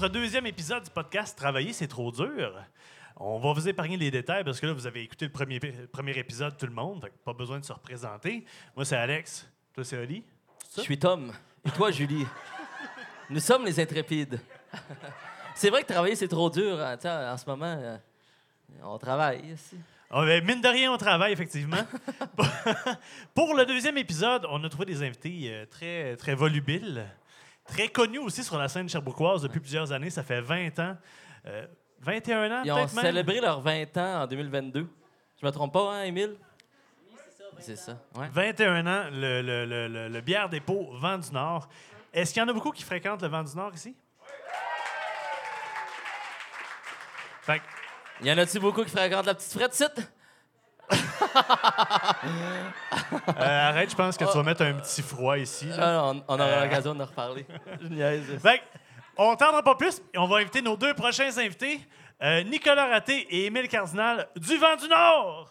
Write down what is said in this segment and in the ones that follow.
notre deuxième épisode du podcast Travailler, c'est trop dur. On va vous épargner les détails parce que là, vous avez écouté le premier, premier épisode, tout le monde. Fait que pas besoin de se représenter. Moi, c'est Alex. Toi, c'est Oli. Je suis Tom. Et toi, Julie? Nous sommes les intrépides. c'est vrai que travailler, c'est trop dur. hein. En ce moment, euh, on travaille ici. Ah, ben, mine de rien, on travaille, effectivement. Pour le deuxième épisode, on a trouvé des invités euh, très, très volubiles, très connus aussi sur la scène cherbourgoise depuis plusieurs années. Ça fait 20 ans. Euh, 21 ans, Ils ont peut-être même? célébré leurs 20 ans en 2022. Je me trompe pas, hein, Émile? C'est ça. Ouais. 21 ans, le, le, le, le- le bière dépôt Vent du Nord. Est-ce qu'il y en a beaucoup qui fréquentent le Vent du Nord ici? Fait que, Y en a-tu beaucoup qui fréquentent la petite frette site? Euh, arrête, je pense que tu vas mettre un petit froid ici. là. Ah, on, on aura Euh. l'occasion de reparler. Que, on tardera pas plus. et On va inviter nos deux prochains invités, euh, Nicolas Raté et Émile Cardinal du Vent du Nord.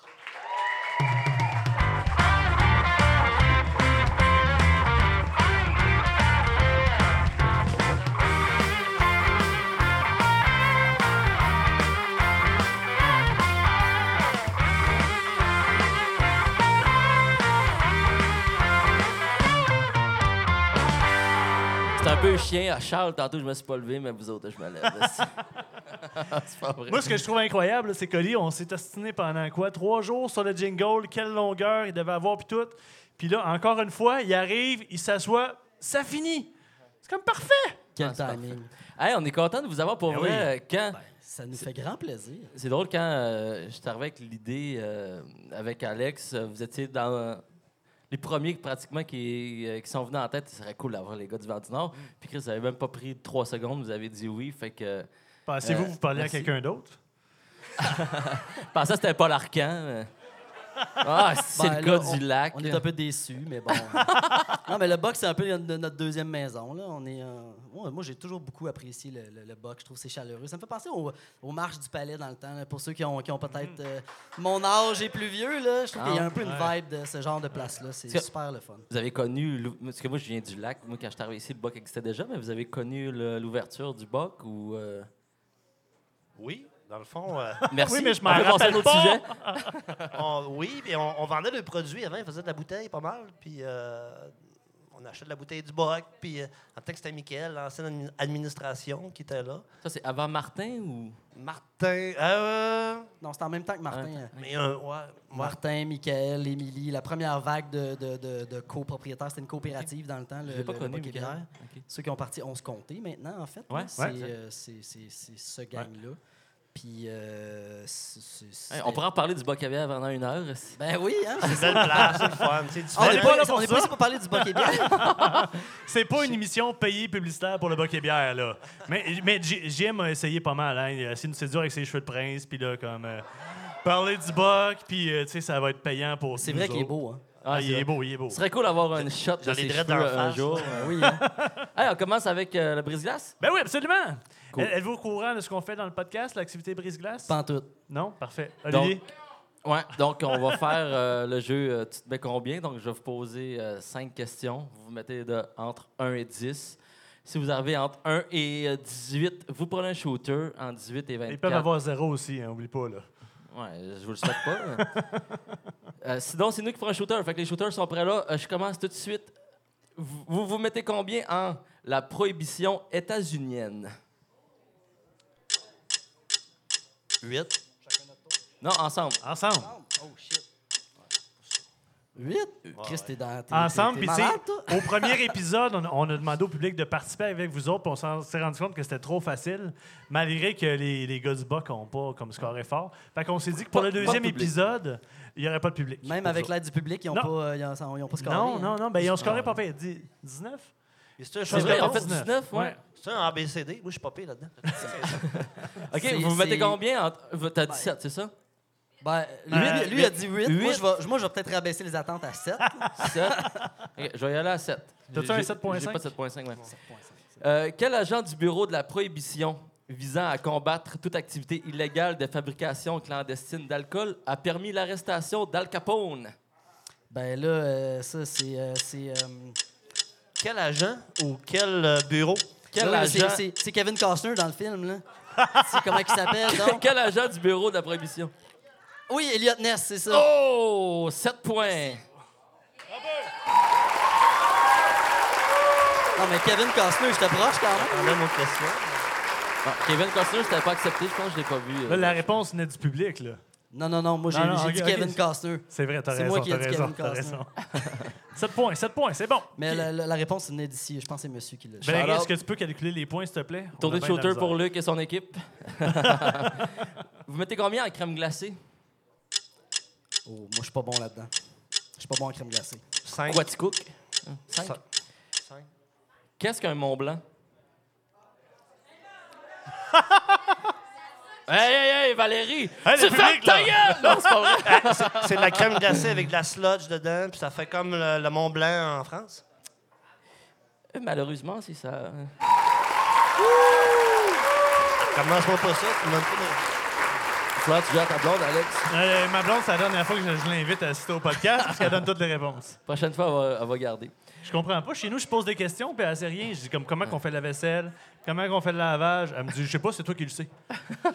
C'est un peu chien à Charles. Tantôt, je me suis pas levé, mais vous autres, je me lève. c'est pas vrai. Moi, ce que je trouve incroyable, c'est que on s'est ostiné pendant quoi? Trois jours sur le jingle, quelle longueur il devait avoir, puis tout. Puis là, encore une fois, il arrive, il s'assoit, ça finit. C'est comme parfait. Quel Ah, timing. Hey, on est content de vous avoir pour Ben vrai. oui. euh, Quand... Ben, ça nous fait grand plaisir. C'est drôle quand euh, je suis arrivé avec l'idée euh, avec Alex, euh, vous étiez dans euh, les premiers pratiquement qui, euh, qui sont venus en tête. Ce serait cool d'avoir les gars du Vent du Nord. Puis Chris, vous avez même pas pris trois secondes, vous avez dit oui. Fait que Pensez-vous Euh, vous parlez merci. à quelqu'un d'autre? pensais que c'était pas l'arcan. Ah, c'est Ben, le là, gars du lac. On est un peu déçus, mais bon. non, mais le box, c'est un peu no- notre deuxième maison. Là. On est, euh, moi, moi, j'ai toujours beaucoup apprécié le, le, le box. Je trouve que c'est chaleureux. Ça me fait penser aux, aux marches du palais dans le temps. là, pour ceux qui ont, qui ont peut-être euh, mon âge et plus vieux, là, je trouve Ah, qu'il y a un peu une ouais. vibe de ce genre de place-là. C'est super le fun. Vous avez connu, parce que moi je viens du lac, moi quand je suis arrivé ici, le BOC existait déjà, mais vous avez connu le- l'ouverture du BOC ou. euh, Oui, dans le fond, euh, Merci. Oui, mais je m'en à rappelle pas. sujet. on- oui, puis on, on vendait le produit avant, on faisait de la bouteille pas mal, puis euh, on achetait de la bouteille du boc, puis euh, en tant que c'était Mickaël, l'ancienne admi- administration qui était là. Ça, c'est avant Martin ou? Martin, euh, Non, c'est en même temps que Martin. mais ouais, moi, Martin, Michael, Émilie, la première vague de, de, de, de copropriétaires, c'était une coopérative dans le temps. Je Le, pas le connu, Michael. Ceux qui ont parti, on se comptait maintenant, en fait. Ouais, là. c'est, ouais. euh, c'est ce gang-là. Puis, euh, Hey, on pourra en parler du boc à bière pendant une heure. Ben oui, hein? c'est une belle place, c'est le fun, c'est Ah, on n'est est pas, pas là pour on est ça. pas ici pour parler du Boc et Bière. C'est pas une émission payée publicitaire pour le Boc et bière, là. Mais, mais J- JM a essayé pas mal, hein. Il a essayé de séduire avec ses cheveux de prince, puis là, comme... euh, parler du Boc, puis, euh, tu sais, ça va être payant pour C'est vrai qu'il est beau, hein? Ah, il est beau, il est beau. Ce serait cool d'avoir une shot de ses cheveux un jour. Ben oui, hein? Hey, on commence avec euh, le brise-glace. Ben oui, absolument. Cool. Êtes-vous au courant de ce qu'on fait dans le podcast, l'activité brise-glace? Pas en tout. Non? Parfait. Donc, Olivier? Ouais, donc on va faire euh, le jeu euh, Tu te mets combien? Donc je vais vous poser euh, cinq questions. Vous vous mettez de, entre 1 et 10. Si vous arrivez entre 1 et euh, 18, vous prenez un shooter en 18 et 24. Ils peuvent avoir zéro aussi, hein, oublie pas, là. Ouais, je vous le souhaite pas. Euh, sinon, c'est nous qui ferons un shooter. Fait que les shooters sont prêts là. Euh, je commence tout de suite. Vous vous, vous mettez combien en la prohibition états-unienne? 8. Non, ensemble. Ensemble. Oh, shit. 8? Chris, t'es dans. t'es- Ensemble, puis tu sais, au premier épisode, on, a- on a demandé au public de participer avec vous autres, puis on s'en- s'est rendu compte que c'était trop facile, malgré que les, les gars du BOC n'ont pas comme score fort. Fait qu'on s'est dit que pour Pas- le deuxième épisode, il n'y aurait pas de public. Même avec l'aide du public, ils n'ont Non. pas, euh, ils ont, ils ont pas scoré. Non, hein? non, non, ben ils ont scoré pas fait. Dix- 19? C'est vrai, en fait 19, ouais. C'est un ABCD. Moi, je suis pas pire là-dedans. OK, vous mettez combien? entre- T'as 17, c'est ça? Ben, lui, Euh, lui a dit 8. Moi, huit. je vais, moi, je vais peut-être rabaisser les attentes à 7. 7. OK, je vais y aller à 7. T'as-tu un J'ai- 7.5? J'ai pas 7.5, ouais. Euh, quel agent du bureau de la prohibition visant à combattre toute activité illégale de fabrication clandestine d'alcool a permis l'arrestation d'Al Capone? Ben là, euh, ça, c'est. euh, c'est, euh, Quel agent ou quel euh, bureau? Quel c'est- agent, c'est- C'est Kevin Costner dans le film, là. c'est comment il s'appelle, donc? quel agent du bureau de la prohibition? Oui, Elliot Ness, c'est ça. Oh! 7 points. Non, mais Kevin Costner, j'étais proche quand même. On a une autre question. Kevin Costner, je t'avais pas accepté. Je pense que je l'ai pas vu. euh. Là, la réponse venait du public, là. Non, non, non, moi j'ai dit. Kevin Costner. C'est vrai, t'as C'est raison. moi qui ai dit raison, Kevin Costner. raison. 7 points, 7 points, c'est bon. Mais la, la- la réponse venait d'ici. Je pense que c'est monsieur qui l'a. Ben, est-ce que tu peux calculer les points, s'il te plaît? Tournée de shooter pour Luc et son équipe. Vous mettez combien en crème glacée? Oh, moi, je suis pas bon là-dedans. Je suis pas bon en crème glacée. 5. Quoi, tu cook? 5. Cinq. Qu'est-ce qu'un Mont Blanc? hey, hey, hey, Valérie! Hey, tu public, ta là! gueule! Non, c'est pas vrai. C'est de la crème glacée avec de la sludge dedans, puis ça fait comme le, le Mont Blanc en France. Euh, Malheureusement, c'est ça. Commence-moi pas ça, tu me donnes pas de- Fleur, tu à ta blonde, Alex? Euh, ma blonde, c'est la dernière fois que je, je l'invite à assister au podcast parce qu'elle donne toutes les réponses. Prochaine fois, elle va, elle va garder. Je comprends pas. Chez nous, je pose des questions, puis elle sait rien. Je dis comme comment qu'on fait la vaisselle, comment qu'on fait le lavage? Elle me dit, je sais pas, c'est toi qui le sais.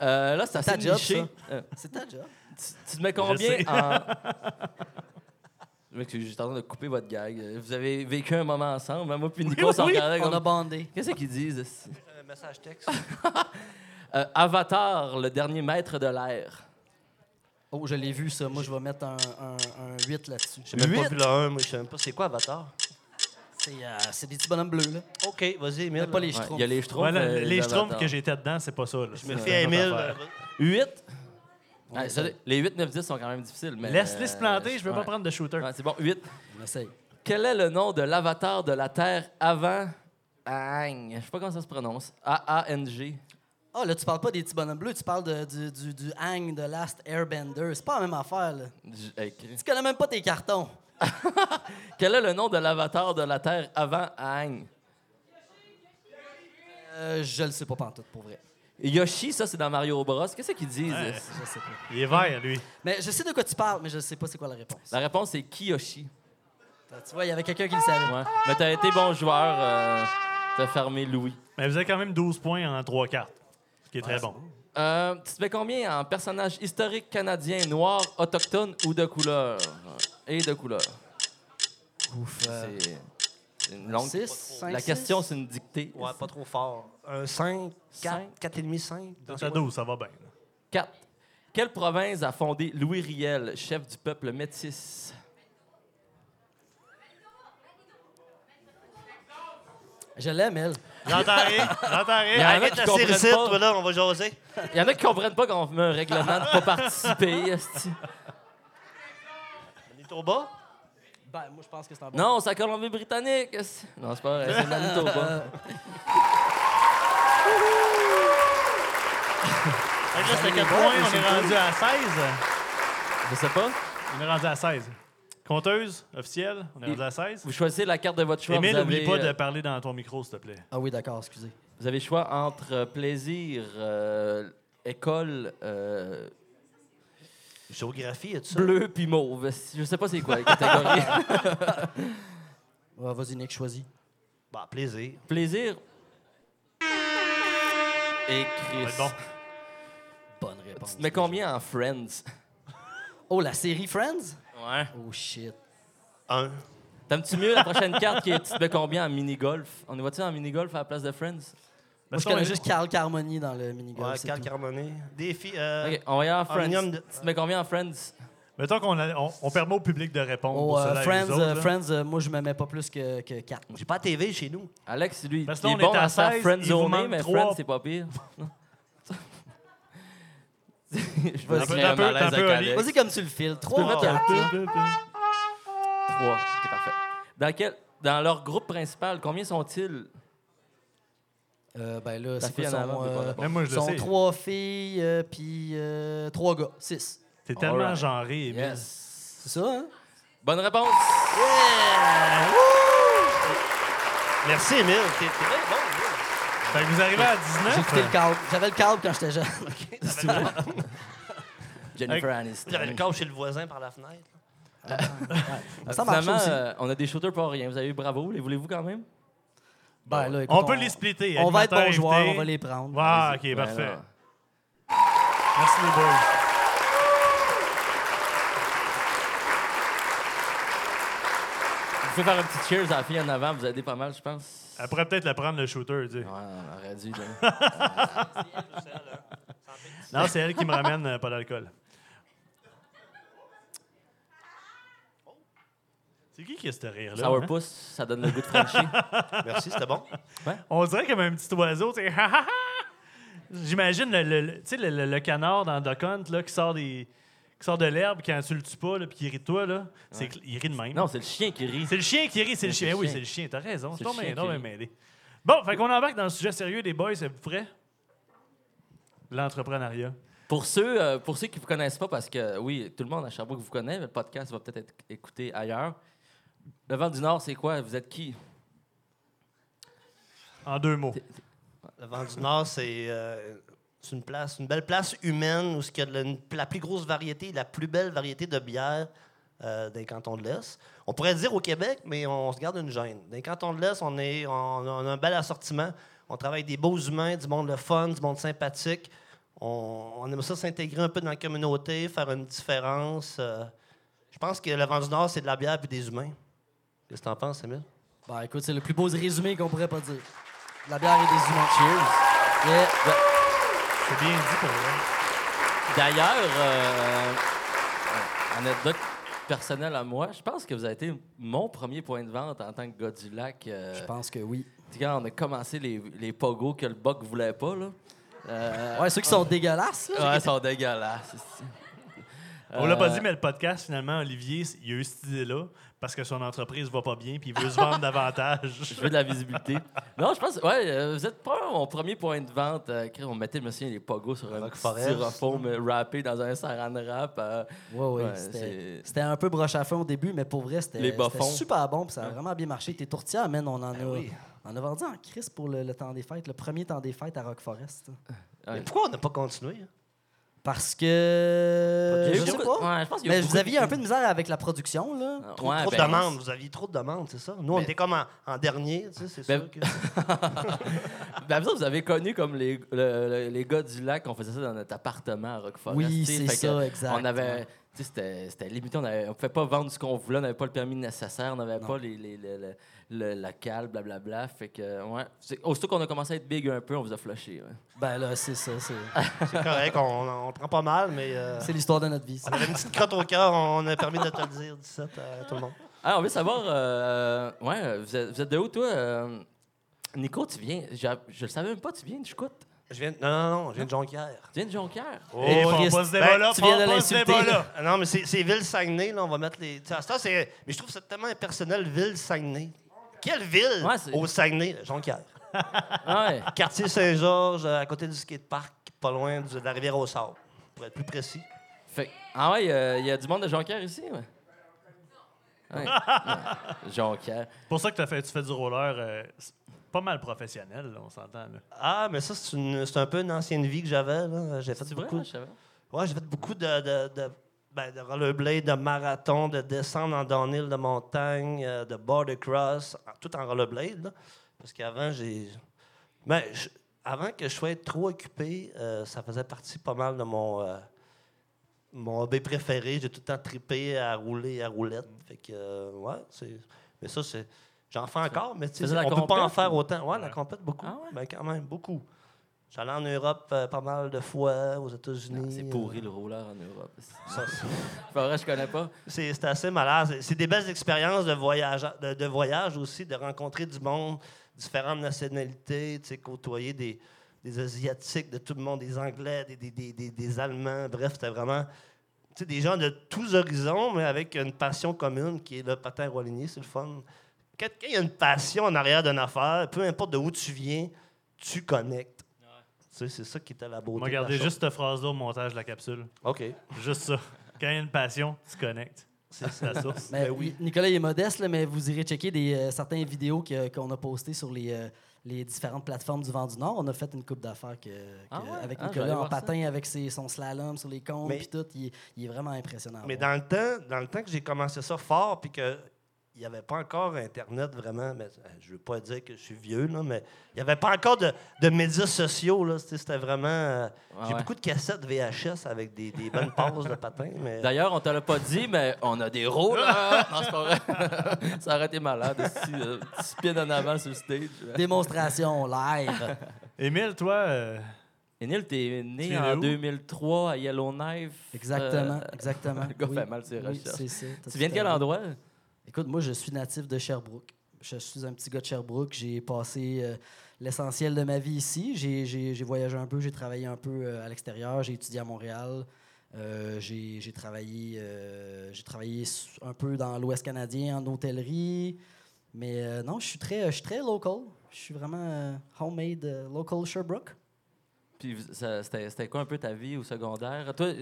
Euh, là, c'est ta job, niché. ça. Euh, C'est ta job. tu, tu te mets Je combien sais. en... Je m'excuse, je suis en train de couper votre gag. Vous avez vécu un moment ensemble. hein, Moi puis Nico, Oui, On a bandé. Qu'est-ce qu'ils disent? Un message texte. Euh, Avatar, le dernier maître de l'air. Oh, je l'ai vu, ça. Moi, je vais mettre un, un, un 8 là-dessus. J'ai même pas vu le 1, moi, je sais même pas c'est quoi Avatar. C'est euh, c'est des petits bonhommes bleus, là. OK, vas-y, Emile. Pas les schtroumpfs. Il y a les Schtroumpfs. Euh, les schtroumpfs que j'étais dedans, c'est pas ça. là. Je me fie à Emile. affaire. euh, 8. On Ouais, ça, les 8, 9, 10 sont quand même difficiles. mais, Laisse-les euh, se planter, je veux ouais. pas prendre de shooter. Ouais, c'est bon, 8. On essaye. Quel est le nom de l'avatar de la Terre avant Aang? Je sais pas comment ça se prononce. A-A-N-G. Ah, là, tu parles pas des petits bonhommes bleus, tu parles de- du, du, du hang de Last Airbender. C'est pas la même affaire, là. Écrit. Tu connais même pas tes cartons. Quel est le nom de l'avatar de la Terre avant Aang? Euh, je le sais pas pantoute, pour vrai. Yoshi, ça, c'est dans Mario Bros. Qu'est-ce qu'ils disent? Ouais. Je sais pas. Il est vert, lui. Mais je sais de quoi tu parles, mais je sais pas c'est quoi la réponse. La réponse, c'est Kiyoshi. Tu vois, il y avait quelqu'un qui le savait. Ouais. Mais t'as été bon joueur. Euh, t'as fermé Louis. Mais vous avez quand même 12 points en 3-4, ce qui est très bon. Euh, tu te mets combien en personnage historique canadien, noir, autochtone ou de couleur? Et de couleur. Ouf. euh, C'est c'est une longue... 6, 5, La question, c'est une dictée. Ouais, pas trop fort. Un 5, 4, Cinq? 4,5, 5. Dans ta 12, ça va bien. 4. Quelle province a fondé Louis Riel, chef du peuple métis? Je l'aime, elle. J'entends rien, j'entends Il y en rien. a Arrête qui la comprennent série pas. toi, là, on va jaser. Il y en a qui comprennent pas qu'on met un règlement de pas participer. esti. Manitoba? Ben, moi, je pense que c'est un bon. Non, c'est la Colombie-Britannique. Non, c'est pas vrai, c'est Manitoba. Fait que là, c'est à quel point on est rendu à 16? Je sais pas. On est rendu à 16. Compteuse officielle, on est rendu à 16. Vous choisissez la carte de votre choix. Émile, vous, n'oublie avez, pas de euh, parler dans ton micro, s'il te plaît. Ah oui, d'accord, excusez. vous avez le choix entre euh, plaisir, euh, école, euh, Géographie, et tout ça? bleu puis mauve. Je sais pas c'est quoi la catégorie. Ouais, Vas-y, Nick, choisis. Bah, plaisir. plaisir. Et Chris. bon. Bonne réponse. Tu te mets combien en Friends? Oh, la série Friends? Ouais. Oh, shit. Un. T'aimes-tu mieux la prochaine carte qui est tu te mets combien en mini-golf? On y va-tu en mini-golf à la place de Friends? Moi, Parce je qu'on connais est- juste Carl Carmoni dans le minigolf. Ouais, tout. Carmonet. Défi. Euh, OK, on va y aller en Friends. De- Tu te mets combien en Friends? Mettons qu'on on, on permet au public de répondre. Oh, pour euh, Friends, autres, euh. Friends euh, moi, je me mets pas plus que, que 4. J'ai pas de TV chez nous. Alex, lui, Parce il est on bon à à faire 16, Friends il vous zoné, manque mais. Friends, c'est pas pire. Je créer un malaise avec. Alex. Vas-y comme tu le files. peux 3 mettre 4. un peu. Peu, peu. Trois. OK, parfait. Dans, quel, dans leur groupe principal, combien sont-ils? Euh, ben là, c'est quoi son, euh. Même moi, je le sont sais. trois filles, euh, puis euh, trois gars. Six. T'es tellement genré, Émile. Yes. C'est ça, hein? Bonne réponse. Merci, Emile. T'es bien bon, Emile. Fait que vous arrivez à J'ai écouté le 19. câble. J'avais le câble quand j'étais jeune. Jennifer Aniston. J'avais le corps chez le voisin par la fenêtre. Ça marche Finalement, aussi. euh, on a des shooters pour rien. Vous avez eu bravo. Les voulez-vous quand même? Ben, là, écoute, on peut les splitter. On va être bons joueurs, on va les prendre. Ah, Vas-y. ok, Ben parfait. Merci les boys. Vous pouvez faire un petit cheers à la fille en avant, vous aidez pas mal, je pense. Elle pourrait peut-être le prendre, le shooter. tu sais. Ouais, on aurait dû. là. Non, c'est elle qui me ramène euh, pas d'alcool. C'est qui qui a ce rire-là? hein? Sourpuss, ça donne le goût de Frenchie. Merci, c'était bon. On dirait comme un petit oiseau. tu sais. J'imagine le, le- le- tu sais, le, le- le canard dans Duck Hunt là, qui sort des qui sort de l'herbe quand tu le tues pas là, puis il rit de toi. Là. C'est il rit de même. Non, c'est le chien qui rit. C'est le chien qui rit, c'est le C'est chien. le Eh Oui, c'est le chien. T'as raison. C'est C'est le chien qui mêlé. Bon, fait qu'on embarque dans le sujet sérieux des boys. Êtes-vous prêts? L'entrepreneuriat. Pour ceux, euh, pour ceux qui ne vous connaissent pas, parce que oui, tout le monde à Sherbrooke vous connaît, mais le podcast va peut-être être écouté ailleurs. Le vent du Nord, c'est quoi? Vous êtes qui? En deux mots. Le Vent du Nord, c'est euh, c'est une place, une belle place humaine où il y a la, plus grosse variété, la plus belle variété de bières euh, des cantons de l'Est. On pourrait dire au Québec, mais on se garde une gêne. Dans les cantons de l'Est, on, est, on, a un bel assortiment. On travaille avec des beaux humains, du monde le fun, du monde sympathique. On, aime ça s'intégrer un peu dans la communauté, faire une différence. euh. je pense que le Vent du Nord, c'est de la bière et des humains. Qu'est-ce que tu en penses, Emile? Ben, écoute, c'est le plus beau résumé qu'on pourrait pas dire. La bière et des humains. C'est bien dit pour vrai. D'ailleurs, euh, anecdote personnelle à moi, je pense que vous avez été mon premier point de vente en tant que gars du lac. euh, Je pense que oui. quand on a commencé les, les pogos que le Buck voulait pas, là. Euh, Ouais, ceux qui sont dégueulasses, là. ouais, ils sont dégueulasses. On l'a pas Euh, dit, mais le podcast, finalement, Olivier, il a eu cette idée-là parce que son entreprise va pas bien puis il veut se vendre davantage. Je veux de la visibilité. Non, je pense, ouais, euh, vous êtes pas mon premier point de vente. euh, on mettait, me souviens, les pogos sur un Rock petit Forest. styrofoam euh, rappé dans un saran wrap. euh, Ouais, ouais, Ouais, c'était- un peu broche à fond au début, mais pour vrai, c'était super bon, puis ça a vraiment bien marché. Tes tourtières, man, on en a, Ben oui. on a vendu en crise pour le, le temps des fêtes, le premier temps des fêtes à Rock Forest. ouais. Mais pourquoi on n'a pas continué? hein? Parce que. Je sais pas. ouais, je pense qu'il y a eu Mais vous aviez un peu de misère avec la production, là. Trop, ouais, trop ben, de demandes. Vous aviez trop de demandes, c'est ça? Nous, on Mais- était comme en, en dernier, tu sais, c'est Ben- sûr que... Ben, vous, autres, vous avez connu comme les, le- le- les gars du lac, on faisait ça dans notre appartement à Rock Forest. Oui, c'est ça, exact. On avait. tu sais, C'était c'était limité, on ne pouvait pas vendre ce qu'on voulait, on n'avait pas le permis nécessaire, on n'avait pas les, les- le- le- le- la cale, blablabla. Fait que, ouais. Aussitôt qu'on a commencé à être big un peu, on vous a flushé. ouais. Ben là, c'est ça. C'est C'est correct, on, on prend pas mal, mais euh, c'est l'histoire de notre vie. ça. on avait une petite crotte au cœur, on a permis de te le dire, 17 à tout le monde. Ah, on veut savoir, euh, ouais, vous êtes, vous êtes de où, toi? euh, Nico, tu viens, je, je le savais même pas, tu viens de Chicoute. Je viens... Non, non, non, je viens de Jonquière. Tu viens de Jonquière? Oh, Et on Christ, pas ce débat-là, ben, tu viens de pas- ce débat-là. Non, mais c'est c'est Ville-Saguenay, là, on va mettre les... temps, c'est... Mais je trouve ça tellement impersonnel, Ville-Saguenay. Quelle ville Ouais, au Saguenay? Jonquière. Ouais. Quartier Saint-Georges, à côté du skatepark, pas loin de la rivière au Sable, pour être plus précis. Fait, ah ouais, il y a du monde de Jonquière ici, ouais? Ouais. Ouais. Jonquière. C'est pour ça que fait, tu fais du roller euh, c'est pas mal professionnel, là, on s'entend. Ah, mais ça, c'est un peu une ancienne vie que j'avais. J'ai fait beaucoup. je savais. Ouais, j'ai fait beaucoup de, de, de, ben, de rollerblade, de marathon, de descendre en downhill de montagne, euh, de border cross, tout en rollerblade. là. Parce qu'avant, j'ai. Ben, je- avant que je sois trop occupé, euh, ça faisait partie pas mal de mon, euh, mon hobby préféré. J'ai tout le temps trippé à rouler à roulette. Fait que, euh, ouais, c'est. Mais ça, c'est. J'en fais encore, mais on peut pas en faire autant. Ouais, la compète, beaucoup. Ah ouais? Ben, quand même, beaucoup. J'allais en Europe euh, pas mal de fois, aux États-Unis. C'est euh, pourri le rouleur en Europe. ça, vrai, je connais pas. c'est assez malade. C'est- des belles expériences de voyage, de, de voyage aussi, de rencontrer du monde, différentes nationalités, côtoyer des, des Asiatiques, de tout le monde, des Anglais, des, des, des, des- des Allemands. Bref, c'était vraiment des gens de tous horizons, mais avec une passion commune qui est le patin roulinier. C'est le fun. Quand quand il y a une passion en arrière d'une affaire, peu importe de où tu viens, tu connectes. Tu sais, C'est ça qui était la beauté. De la chose. juste cette phrase-là au montage de la capsule. OK. Juste ça. Quand il y a une passion, tu connectes. C'est la source. Mais Ben oui. Ni- Nicolas il est modeste, là, mais vous irez checker des, euh, certaines vidéos que- qu'on a postées sur les, euh, les différentes plateformes du Vent du Nord. On a fait une coupe d'affaires que, que- Ah ouais? avec Ah, Nicolas en ça. patin, avec ses, son slalom sur les comptes puis tout. Il, est- il est vraiment impressionnant. Mais dans le temps, dans le temps que j'ai commencé ça fort, puis que il n'y avait pas encore Internet vraiment. Mais, euh, je ne veux pas dire que je suis vieux, là, mais il n'y avait pas encore de, de médias sociaux. là. C'était vraiment. euh, J'ai ouais. beaucoup de cassettes VHS avec des, des bonnes passes de patin. Mais... D'ailleurs, on te l'a pas dit, mais on a des rôles. là. non, c'est pas vrai. ça aurait été malade. Si, euh, spin en avant sur le stage. Démonstration live. Émile, toi, euh, Énile, t'es né en de où? 2003 à Yellowknife. Exactement, Euh, exactement. le gars Oui, fait mal ses oui, recherches. Tu viens de quel endroit? Écoute, moi, je suis natif de Sherbrooke. Je suis un petit gars de Sherbrooke. J'ai passé euh, l'essentiel de ma vie ici. J'ai- voyagé un peu, j'ai travaillé un peu euh, à l'extérieur, j'ai étudié à Montréal. Euh, j'ai travaillé, travaillé un peu dans l'Ouest canadien en hôtellerie. Mais non, je suis très, très local. Je suis vraiment homemade, local Sherbrooke. Puis c'était quoi un peu ta vie au secondaire? Toi,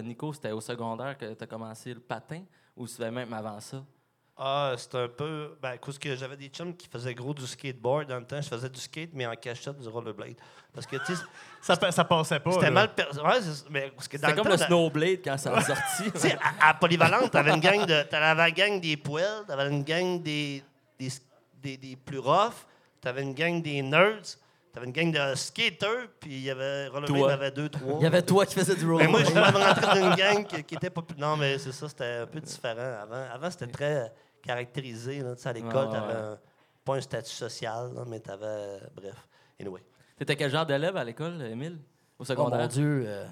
Nico, c'était au secondaire que tu as commencé le patin ou c'était même avant ça? Ah, c'était un peu. Ben, cause que j'avais des chums qui faisaient gros du skateboard dans le temps. Je faisais du skate, mais en cachette du rollerblade. Parce que, tu sais, ça, pa- ça passait pas. c'était là. mal. per- Ouais, c'est- mais parce que dans C'était le comme temps, le Snowblade quand ça a sorti. Tu sais, à, à Polyvalente, t'avais une gang de. T'avais la gang des poêles, t'avais une gang des, des, des, des plus roughs, t'avais une gang des nerds, t'avais une gang de skaters, puis il y avait. Rollerblade, il y Toi. avait deux, trois. Il y avait toi qui faisais du Mais moi, je suis rollerblade. rentré dans une gang qui, qui était pas plus. Non, mais c'est ça, c'était un peu différent. Avant, avant c'était très caractérisé. Là, Tu sais, à l'école, ouais, ouais. un- pas un statut social, là, mais t'avais. euh, bref. Anyway. T'étais quel genre d'élève à l'école, Émile? Au Oh secondaire? mon Dieu. euh,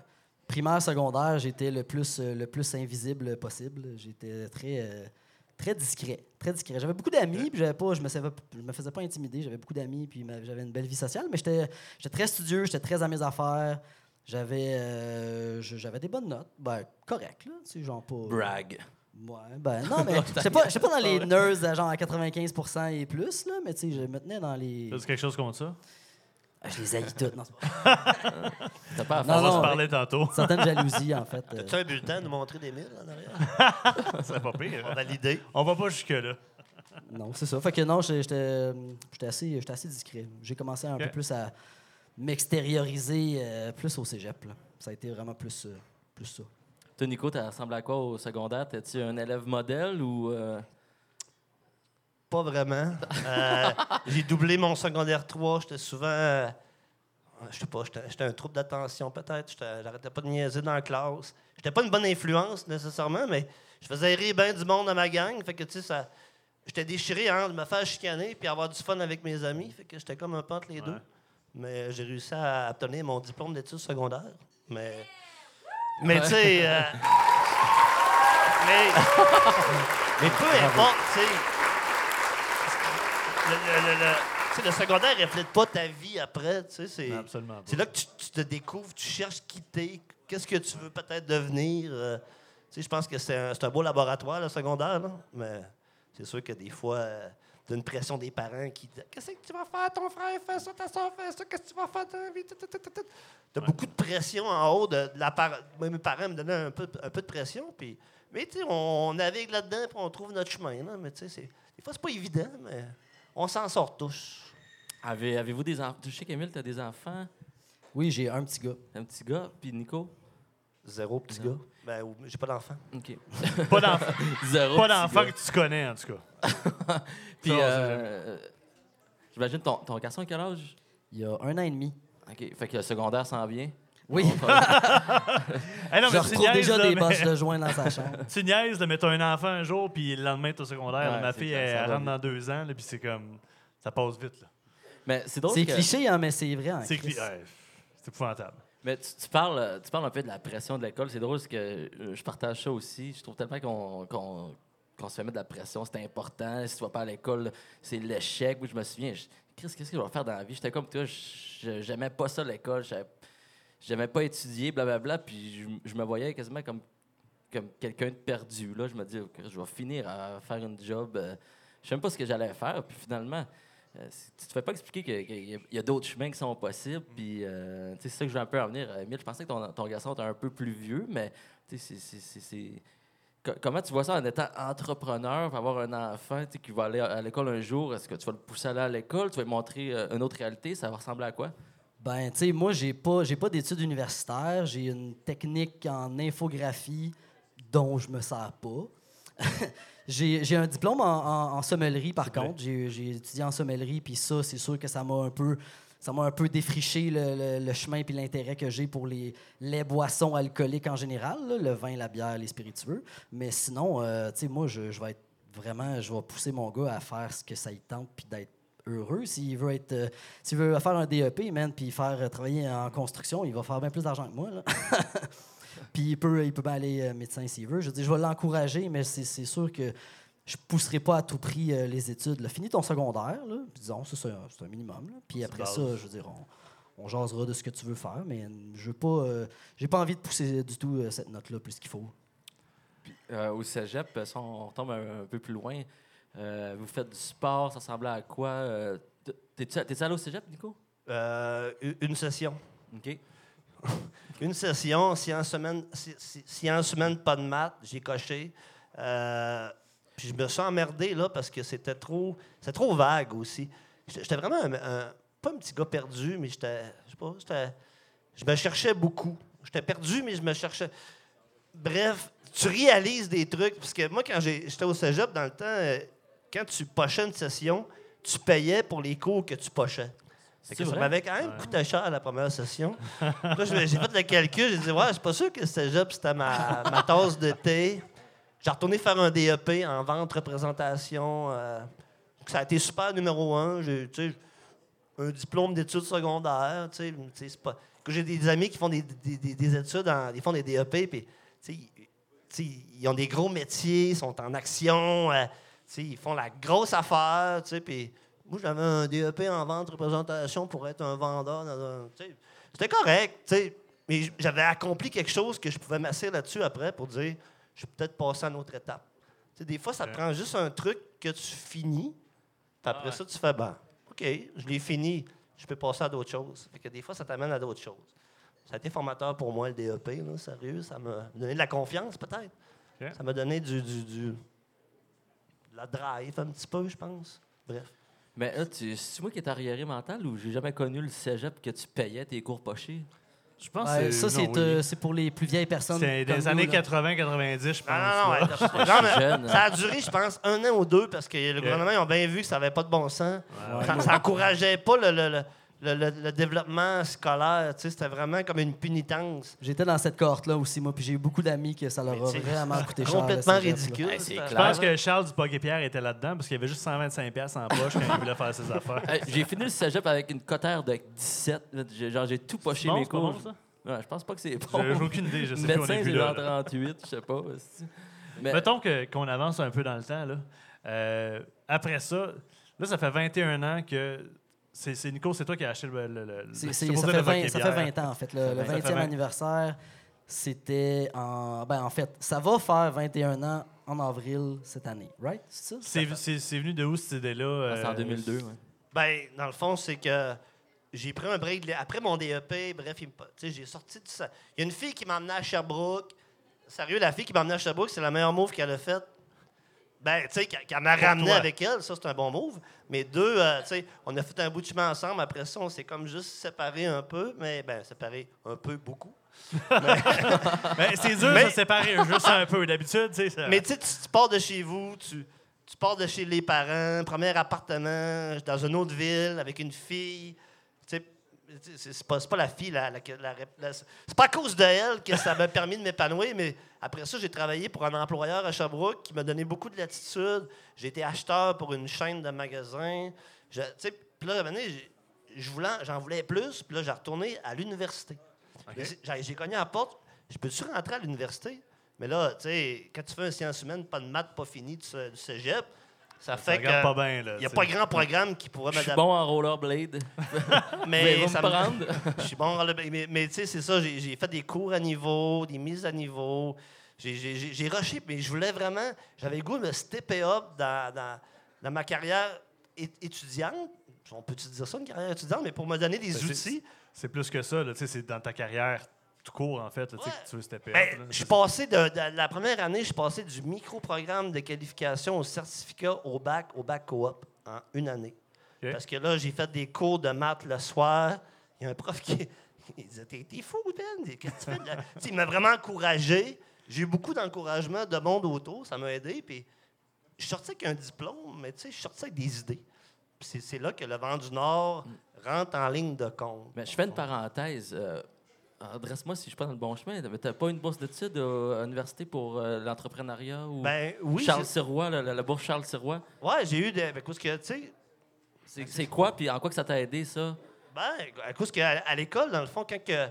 primaire, secondaire, j'étais le plus, euh, le plus invisible possible. J'étais très, euh, très discret. Très discret. J'avais beaucoup d'amis, puis j'avais pas, je me, savais- je me faisais pas intimider. J'avais beaucoup d'amis, puis j'avais une belle vie sociale, mais j'étais j'étais très studieux, j'étais très à mes affaires. J'avais euh, des bonnes notes. Ben, correct, là. Tu sais, genre pas. Brag. Ouais, ben non, mais j'étais pas, j'étais pas dans les nerds à genre à 95% et plus, là, mais tu sais, je me tenais dans les. T'as dit quelque chose contre ça? Ah, je les haïs toutes. Non, c'est pas- T'as pas à faire On va se parler tantôt. certaines jalousies, en fait. euh. As-tu un bulletin à nous montrer des milles en arrière? C'est pas pire. On hein? va l'idée. On va pas jusque-là. Non, c'est ça. Fait que non, j'étais- assez, j'étais assez discret. J'ai commencé un peu plus à m'extérioriser euh, plus au cégep. là. Ça a été vraiment plus, euh, plus ça. Toi, Nico, t'as ressemblé à quoi au secondaire? T'es-tu un élève modèle ou. euh, Pas vraiment. Euh, j'ai doublé mon secondaire 3. J'étais souvent. euh, je sais pas, j'étais j'étais un trouble d'attention peut-être. J'étais- J'arrêtais pas de niaiser dans la classe. J'étais pas une bonne influence nécessairement, mais je faisais rire bien du monde à ma gang. Fait que, tu sais, ça. J'étais déchiré hein, de me faire chicaner puis avoir du fun avec mes amis. Fait que j'étais comme un peu entre les deux. Mais j'ai réussi à obtenir mon diplôme d'études secondaires. Mais. Mais tu sais. euh, mais. mais peu importe, tu sais. Le, le- le- le- le secondaire reflète pas ta vie après, tu sais. C'est, là que tu, tu te découvres, tu cherches qui t'es, qu'est-ce que tu veux peut-être devenir. euh, tu sais, je pense que c'est un, c'est un beau laboratoire, le secondaire, là. Mais c'est sûr que des fois, euh, t'as une pression des parents qui disent Qu'est-ce que tu vas faire, ton frère? Fait ça, ta soeur fait ça, qu'est-ce que tu vas faire de ta vie? Tout. T'as beaucoup de pression en haut de, de la part. Moi, mes parents me donnaient un peu, un peu de pression, puis. Mais tu sais, on, on navigue là-dedans, puis on trouve notre chemin, là. Mais tu sais, c'est- des fois, c'est pas évident, mais on s'en sort tous. Avez, avez-vous des enfants? Je sais qu'Émile, t'as des enfants? Oui, j'ai un petit gars. Un petit gars. Puis Nico? Zéro petit gars? Ben, j'ai pas d'enfant. OK. Pas d'enfant Zéro. pas d'enfant que tu connais, en tout cas. Puis, Ça, euh, j'imagine, ton, ton garçon, à quel âge? Il y a un an et demi. OK. Fait que le secondaire s'en vient. Oui, Eh non, je mais tu retrouve niaises, déjà là, des mais- bosses de joint dans sa chambre. Tu niaises de mettre un enfant un jour, puis le lendemain, tu es au secondaire. Ouais, Ma fille, clair, elle, rentre dans deux ans, là, puis c'est comme. Ça passe vite, là. Mais c'est drôle C'est que- cliché, hein, mais c'est vrai. hein, C'est cli- ouais, c'est épouvantable. Mais tu, parles, euh, tu parles un peu de la pression de l'école. C'est drôle parce que euh, je partage ça aussi. Je trouve tellement qu'on se fait mettre de la pression. C'est important. Si tu vas pas à l'école, c'est l'échec. Moi, je me souviens, Chris, qu'est-ce que je vais faire dans la vie? J'étais comme toi, je- j'aimais pas ça l'école. J'aimais pas étudier, blablabla. Puis je, me voyais quasiment comme, comme quelqu'un de perdu. Là. Je me dis, OK, je vais finir à faire une job. euh, je sais même pas ce que j'allais faire. Puis finalement, euh, tu te fais pas expliquer que- qu'il y a, d'autres chemins qui sont possibles. Puis, euh, c'est ça que je veux un peu en venir. Euh, Emile, je pensais que ton, ton garçon était un peu plus vieux, mais Comment tu vois ça en étant entrepreneur, avoir un enfant qui va aller à à l'école un jour? Est-ce que tu vas le pousser à aller à l'école? Tu vas lui montrer euh, une autre réalité? Ça va ressembler à quoi? Ben, tu sais, moi, j'ai pas, j'ai pas d'études universitaires. J'ai une technique en infographie dont je me sers pas. j'ai un diplôme en, en- en sommellerie, par contre. J'ai étudié en sommellerie, puis ça, c'est sûr que ça m'a un peu. Ça m'a un peu défriché le, le- le chemin puis l'intérêt que j'ai pour les, les boissons alcooliques en général, là, le vin, la bière, les spiritueux. Mais sinon, euh, tu sais, moi, je, je vais être vraiment, je vais pousser mon gars à faire ce que ça y tente puis d'être heureux. S'il veut être, euh, s'il veut faire un DEP, man, puis faire euh, travailler en construction, il va faire bien plus d'argent que moi. là. puis il peut, il peut bien aller euh, médecin s'il veut. Je veux dire, je vais l'encourager, mais c'est sûr que je pousserai pas à tout prix euh, les études. là. Finis ton secondaire, là, disons, c'est un, minimum. là. Puis après ça, je veux dire, on, on jasera de ce que tu veux faire, mais je veux pas, euh, j'ai pas envie de pousser du tout euh, cette note-là plus qu'il faut. Euh, au cégep, si on retombe un, un peu plus loin, euh, vous faites du sport, ça ressemblait à quoi? Euh, t- T'es-tu t'es-tu allé au cégep, Nico? Euh, une session. OK. Une session, si en semaine, si, si- si en semaine pas de maths, j'ai coché. Euh, puis je me suis emmerdé là parce que c'était trop, c'était trop vague aussi. J'étais vraiment un, pas un petit gars perdu, mais j'étais, je sais pas, je me cherchais beaucoup. J'étais perdu, mais je me cherchais. Bref, tu réalises des trucs parce que moi quand j'étais au cégep dans le temps, euh, quand tu pochais une session, tu payais pour les cours que tu pochais. Que ça m'avait quand même coûté cher la première session. Là, j'ai fait le calcul, j'ai dit, ouais, je suis pas sûr que le cégep, c'était ma, ma tasse de thé. J'ai retourné faire un DEP en vente, représentation. euh, ça a été super numéro un. J'ai, un diplôme d'études secondaires. pas- J'ai des amis qui font des, des- des- des études, en- ils font des DEP, puis ils- ont des gros métiers, ils sont en action, euh, ils font la grosse affaire. Puis moi, j'avais un DEP en vente, représentation pour être un vendeur. dans un- C'était correct, mais j'avais accompli quelque chose que je pouvais m'asseoir là-dessus après pour dire je suis peut-être passé à une autre étape. Des fois, ça te prend juste un truc que tu finis, puis après Ah ouais. ça, tu fais ben, OK, je l'ai fini, je peux passer à d'autres choses. Fait que des fois, ça t'amène à d'autres choses. Ça a été formateur pour moi, le DEP, là, sérieux. Ça m'a donné de la confiance, peut-être. Ça m'a donné du, du, du- de la drive, un petit peu, je pense. Bref. Mais là, c'est moi qui est arriéré mental ou j'ai jamais connu le cégep que tu payais tes cours pochés? Je pense Ouais, que ça, c'est non, oui. euh, c'est pour les plus vieilles personnes. C'est des nous, années là. 80-90, je pense. Non, non, non, ouais, Je non, mais jeune. ça a duré, je pense, un an ou deux parce que le gouvernement ils ont bien vu que ça n'avait pas de bon sens. Ouais, Ça, ça encourageait pas le, le- le- le- le- le développement scolaire. tu sais, C'était vraiment comme une pénitence. J'étais dans cette cohorte-là aussi, moi, puis j'ai eu beaucoup d'amis que ça leur a c'est vraiment coûté cher. Complètement ridicule. Hey, c'est C'était- Je pense que Charles Dupont-Pierre était là-dedans parce qu'il y avait juste 125$ piastres en poche quand il voulait faire ses affaires. Hey, j'ai fini le cégep avec une cotère de 17. là. J'ai- Genre, j'ai tout poché mes cours. bon, ça? Ouais, je pense pas que c'est J'ai bon. j'ai aucune idée, je sais plus, on Médecin, est plus c'est là. genre là. 38, je sais pas. Mais, Mettons que- qu'on avance un peu dans le temps. Là. Euh, après ça, là, ça fait 21 ans que. C'est Nico, c'est toi qui as acheté le. le, le- ça, fait 20, vodka ça bière. fait 20 ans, en fait. Le, le fait 20e 20. anniversaire, c'était en. Ben, en fait, ça va faire 21 ans en avril cette année, right? C'est ça? C'est c'est- c'est venu de où cette idée-là? Ah, c'est en euh, 2002. ouais. Ben, dans le fond, c'est que j'ai pris un break. Après mon DEP, bref, j'ai sorti de ça. Il y a une fille qui m'a emmené à Sherbrooke. Sérieux, la fille qui m'a emmené à Sherbrooke, c'est la meilleure move qu'elle a faite. Ben, tu sais, qu'elle m'a ramené avec elle, ça, c'est un bon move. Mais deux, euh, tu sais, on a fait un bout de chemin ensemble. Après ça, on s'est comme juste séparés un peu. Mais, ben, séparés un peu, beaucoup. Ben, c'est dur Mais- de se séparer juste un peu. D'habitude, tu sais. Mais tu sais, tu tu pars de chez vous, tu, tu pars de chez les parents, premier appartement, dans une autre ville, avec une fille. C'est pas, pas la fille, la, la- c'est pas à cause de elle que ça m'a permis de m'épanouir, mais après ça, j'ai travaillé pour un employeur à Sherbrooke qui m'a donné beaucoup de latitude. J'ai été acheteur pour une chaîne de magasins. Puis là, voulais- j'en voulais plus, puis là, j'ai retourné à l'université. J'ai- J'ai cogné à la porte. Je peux-tu rentrer à l'université? Mais là, tu sais, quand tu fais un sciences humaines, pas de maths, pas fini du, du cégep, ça ça fait que. pas bien. là, Il n'y a pas grand programme qui pourrait Je suis m'adapter. bon en rollerblade. mais vous ça me prendre? je suis bon. dans le- Mais, mais tu sais, c'est ça. J'ai fait des cours à niveau, des mises à niveau. J'ai- rushé, mais je voulais vraiment. J'avais le goût de me stepper up dans, dans, dans ma carrière étudiante. On peut-tu dire ça, une carrière étudiante, mais pour me donner des Ben, outils? C'est plus que ça. là, tu sais, C'est dans ta carrière tout court, en fait, là, tu sais, Ouais. que tu veux stepper Ben, je suis passé de, de- la première année, je suis passé du micro-programme de qualification au certificat au bac, au bac coop en une année. Parce que là, j'ai fait des cours de maths le soir. Il y a un prof qui il disait T'es t'es fou, Ben Qu'est-ce que tu fais de la- Tu sais, Il m'a vraiment encouragé. j'ai eu beaucoup d'encouragement de monde autour, ça m'a aidé. Puis je suis sorti avec un diplôme, mais tu sais, je suis sorti avec des idées. Puis c'est, c'est là que le vent du Nord rentre en ligne de compte. Mais je fais une parenthèse. euh, Adresse-moi si je suis pas dans le bon chemin. Tu n'as pas une bourse d'études à l'université pour euh, l'entrepreneuriat ou Ben oui, Charles Sirois, la, la- la bourse Charles Sirois? ouais, j'ai eu des. ben, que, tu sais, C'est quoi, puis en quoi que ça t'a aidé, ça? Ben, à cause qu'à à l'école, dans le fond, quand que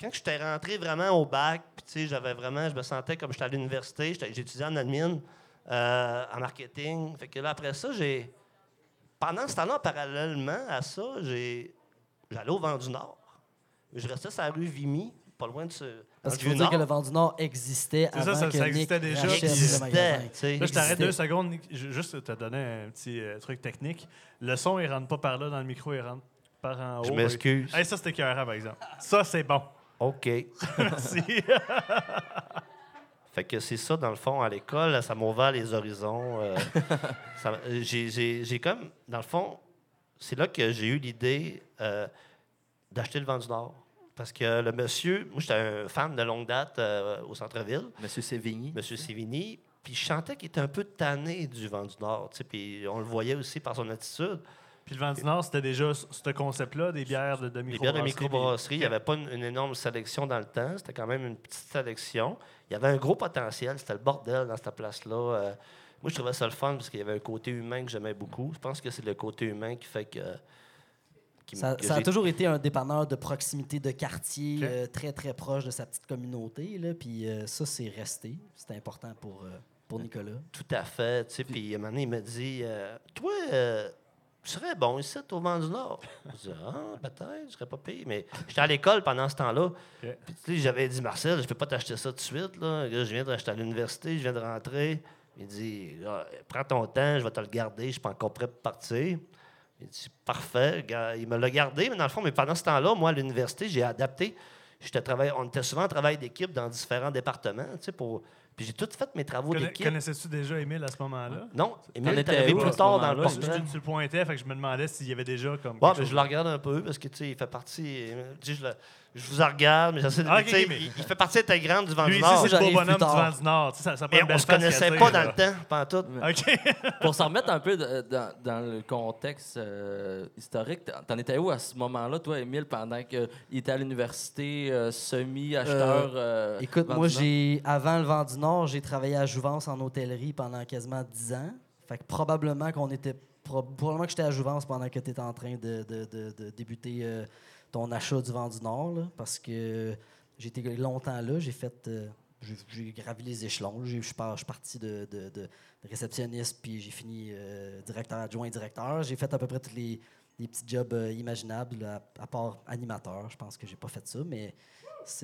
quand que j'étais rentré vraiment au bac, puis j'avais vraiment, je me sentais comme j'étais à l'université, j'étudiais en admin, euh, en marketing. Fait que là, après ça, j'ai. Pendant ce temps-là, parallèlement à ça, j'ai. J'allais au vent du Nord. Je restais sur la rue Vimy, pas loin de ce. Parce qu'il faut dire que le vent du Nord existait C'est ça, avant ça- que ça Nick existait déjà, Existait. Là, je t'arrête deux secondes. Juste te donner un petit euh, truc technique. Le son, il rentre pas par là dans le micro, il rentre par en haut. Je m'excuse. Hey, ça, c'était écœurant, par exemple. Ça, c'est bon. OK. Merci. Fait que c'est ça, dans le fond, à l'école, ça m'a ouvert les horizons. euh, ça m'a- j'ai, j'ai- j'ai comme, dans le fond, c'est là que j'ai eu l'idée euh, d'acheter le vent du Nord. Parce que le monsieur, moi, j'étais un fan de longue date euh, au centre-ville, Monsieur Sévigny. monsieur Sévigny, puis je sentais qu'il était un peu tanné du vent du Nord, tu sais, puis on le voyait aussi par son attitude. Puis le Vent du Nord, c'était déjà ce ce concept-là, des bières de, de Les bières de microbrasserie. microbrasserie, il n'y avait pas une, une énorme sélection dans le temps. C'était quand même une petite sélection. Il y avait un gros potentiel. C'était le bordel dans cette place-là. Euh, moi, je trouvais ça le fun parce qu'il y avait un côté humain que j'aimais beaucoup. Je pense que c'est le côté humain qui fait que. Qui Ça, que ça a j'ai- toujours été un dépanneur de proximité, de quartier, Ok. euh, très, très proche de sa petite communauté. Là, puis euh, ça, c'est resté. C'est important pour, euh, pour Nicolas. Tout à fait. tu sais, Puis à un moment donné, il me dit euh, Toi, euh, je serais bon ici, au vent du Nord. Je dis Ah, peut-être, je serais pas payé. Mais j'étais à l'école pendant ce temps-là. Puis tu sais, j'avais dit Marcel, je peux pas t'acheter ça tout de suite. Là. Là, je viens d'acheter à l'université, je viens de rentrer. Il dit Ah, Prends ton temps, je vais te le garder, je suis pas encore prêt pour partir. Il dit Parfait. Il me l'a gardé, mais dans le fond, mais pendant ce temps-là, moi, à l'université, j'ai adapté. J'étais travaillé, on était souvent en travail d'équipe dans différents départements. tu sais, Pour, puis j'ai tout fait mes travaux d'équipe. Connaissais-tu déjà Émile à ce moment-là? Non, Émile est arrivé plus tard dans le portrait. tu- tu le pointais, fait que je me demandais s'il y avait déjà comme. Ben, chose je le regarde un peu parce que tu sais, il fait partie. je, le- je vous en regarde, mais j'essaie de. Ah, ok, tu sais, mais- il, il fait partie intégrante du vent Lui, du Nord. c'est le beau bonhomme du. Vent du Nord. Ça, ça Mais on se connaissait pas dans le temps, pas en tout. Pour s'en remettre un peu de- dans, dans le contexte euh, historique, t'en- étais où à ce moment-là, toi, Émile, pendant qu'il était à l'université, euh, semi-acheteur? euh, Écoute, vendu moi, j'ai avant le vent du Nord, j'ai travaillé à Jouvence en hôtellerie pendant quasiment 10 ans. Fait que probablement qu'on était. pro- Probablement que j'étais à Jouvence pendant que tu étais en train de, de- de- de débuter euh, ton achat du vent du Nord. parce que j'étais longtemps là. J'ai fait. euh, j'ai- gravi les échelons. Je suis parti de, de- de- réceptionniste, puis j'ai fini euh, directeur adjoint directeur. J'ai fait à peu près tous les, les petits jobs euh, imaginables, à, part animateur. Je pense que j'ai pas fait ça, mais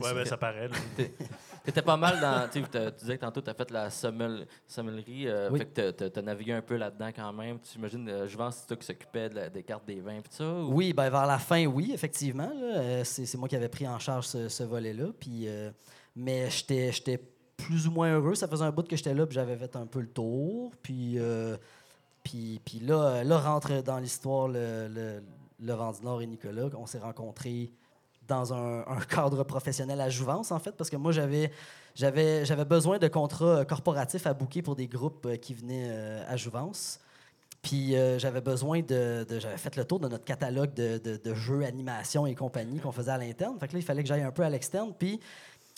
Ouais, ben, que- ça paraît. T'étais pas mal dans. Tu sais, t'as- tu disais que tantôt, tu as fait la sommel- sommellerie. euh, Oui. Fait que tu as navigué un peu là-dedans quand même. Tu imagines, euh, je pense c'est toi qui s'occupais de la- des cartes des vins et tout ça? ou- Oui, ben vers la fin, oui, effectivement. là. Euh, c'est c'est moi qui avais pris en charge ce, ce volet-là. Puis, euh, mais j'étais j'étais plus ou moins heureux. Ça faisait un bout que j'étais là, puis j'avais fait un peu le tour. Puis, euh, puis, puis là, là rentre dans l'histoire le, le, du Nord et Nicolas. On s'est rencontrés dans un, cadre professionnel à Jouvence, en fait, parce que moi, j'avais j'avais j'avais besoin de contrats euh, corporatifs à booker pour des groupes euh, qui venaient euh, à Jouvence. Puis j'avais besoin de, J'avais fait le tour de notre catalogue de, de- jeux, animation et compagnie qu'on faisait à l'interne. Fait que là, il fallait que j'aille un peu à l'externe. Puis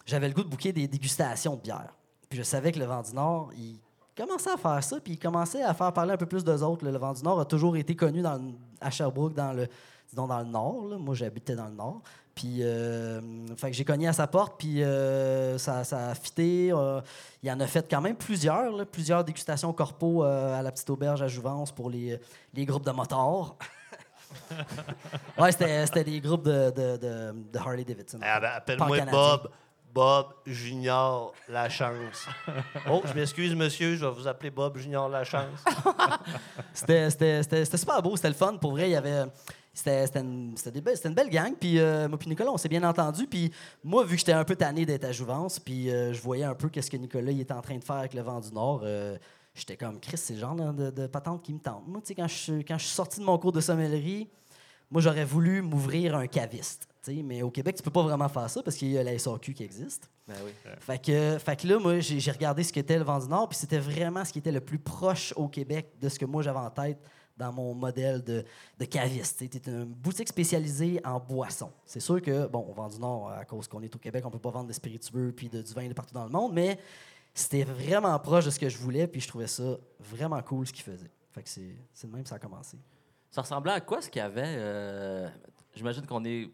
j'avais le goût de booker des dégustations de bière. Puis je savais que le Vent du Nord, il commençait à faire ça. Puis il commençait à faire parler un peu plus d'eux autres. là. Le Vent du Nord a toujours été connu dans à Sherbrooke, dans le, disons dans le Nord. là. Moi, j'habitais dans le Nord. Puis, euh, fait que j'ai cogné à sa porte, puis euh, ça, ça a fité. euh, il en a fait quand même plusieurs, là, plusieurs dégustations corpo à la petite auberge à Jouvence pour les, les groupes de motards. ouais, c'était des groupes de, de, de, de Harley Davidson. Ah, ben, Appelle-moi. Bob. Bob Junior Lachance. oh, je m'excuse, monsieur, je vais vous appeler Bob Junior Lachance. C'était- super beau, c'était le fun. Pour vrai, il y avait. C'était une, une belle gang. Puis euh, moi puis Nicolas, on s'est bien entendu. Puis moi, vu que j'étais un peu tanné d'être à Jouvence, puis euh, je voyais un peu qu'est-ce que Nicolas il était en train de faire avec le vent du Nord, euh, j'étais comme, Chris, c'est le genre de, de, patente qui me tente. Moi, tu sais, quand je, quand je suis sorti de mon cours de sommellerie, moi, j'aurais voulu m'ouvrir un caviste. Mais au Québec, tu peux pas vraiment faire ça parce qu'il y a la SAQ qui existe. Ben oui. Fait que, fait que là, moi, j'ai j'ai regardé ce qu'était le vent du Nord, puis c'était vraiment ce qui était le plus proche au Québec de ce que moi j'avais en tête dans mon modèle de, de caviste. C'était une boutique spécialisée en boissons. C'est sûr que, bon, au vent du Nord, à cause qu'on est au Québec, on peut pas vendre de spiritueux puis de, du vin de partout dans le monde, mais c'était vraiment proche de ce que je voulais, puis je trouvais ça vraiment cool ce qu'ils faisaient. Fait que c'est c'est de même que ça a commencé. Ça ressemblait à quoi ce qu'il y avait? euh, J'imagine qu'on est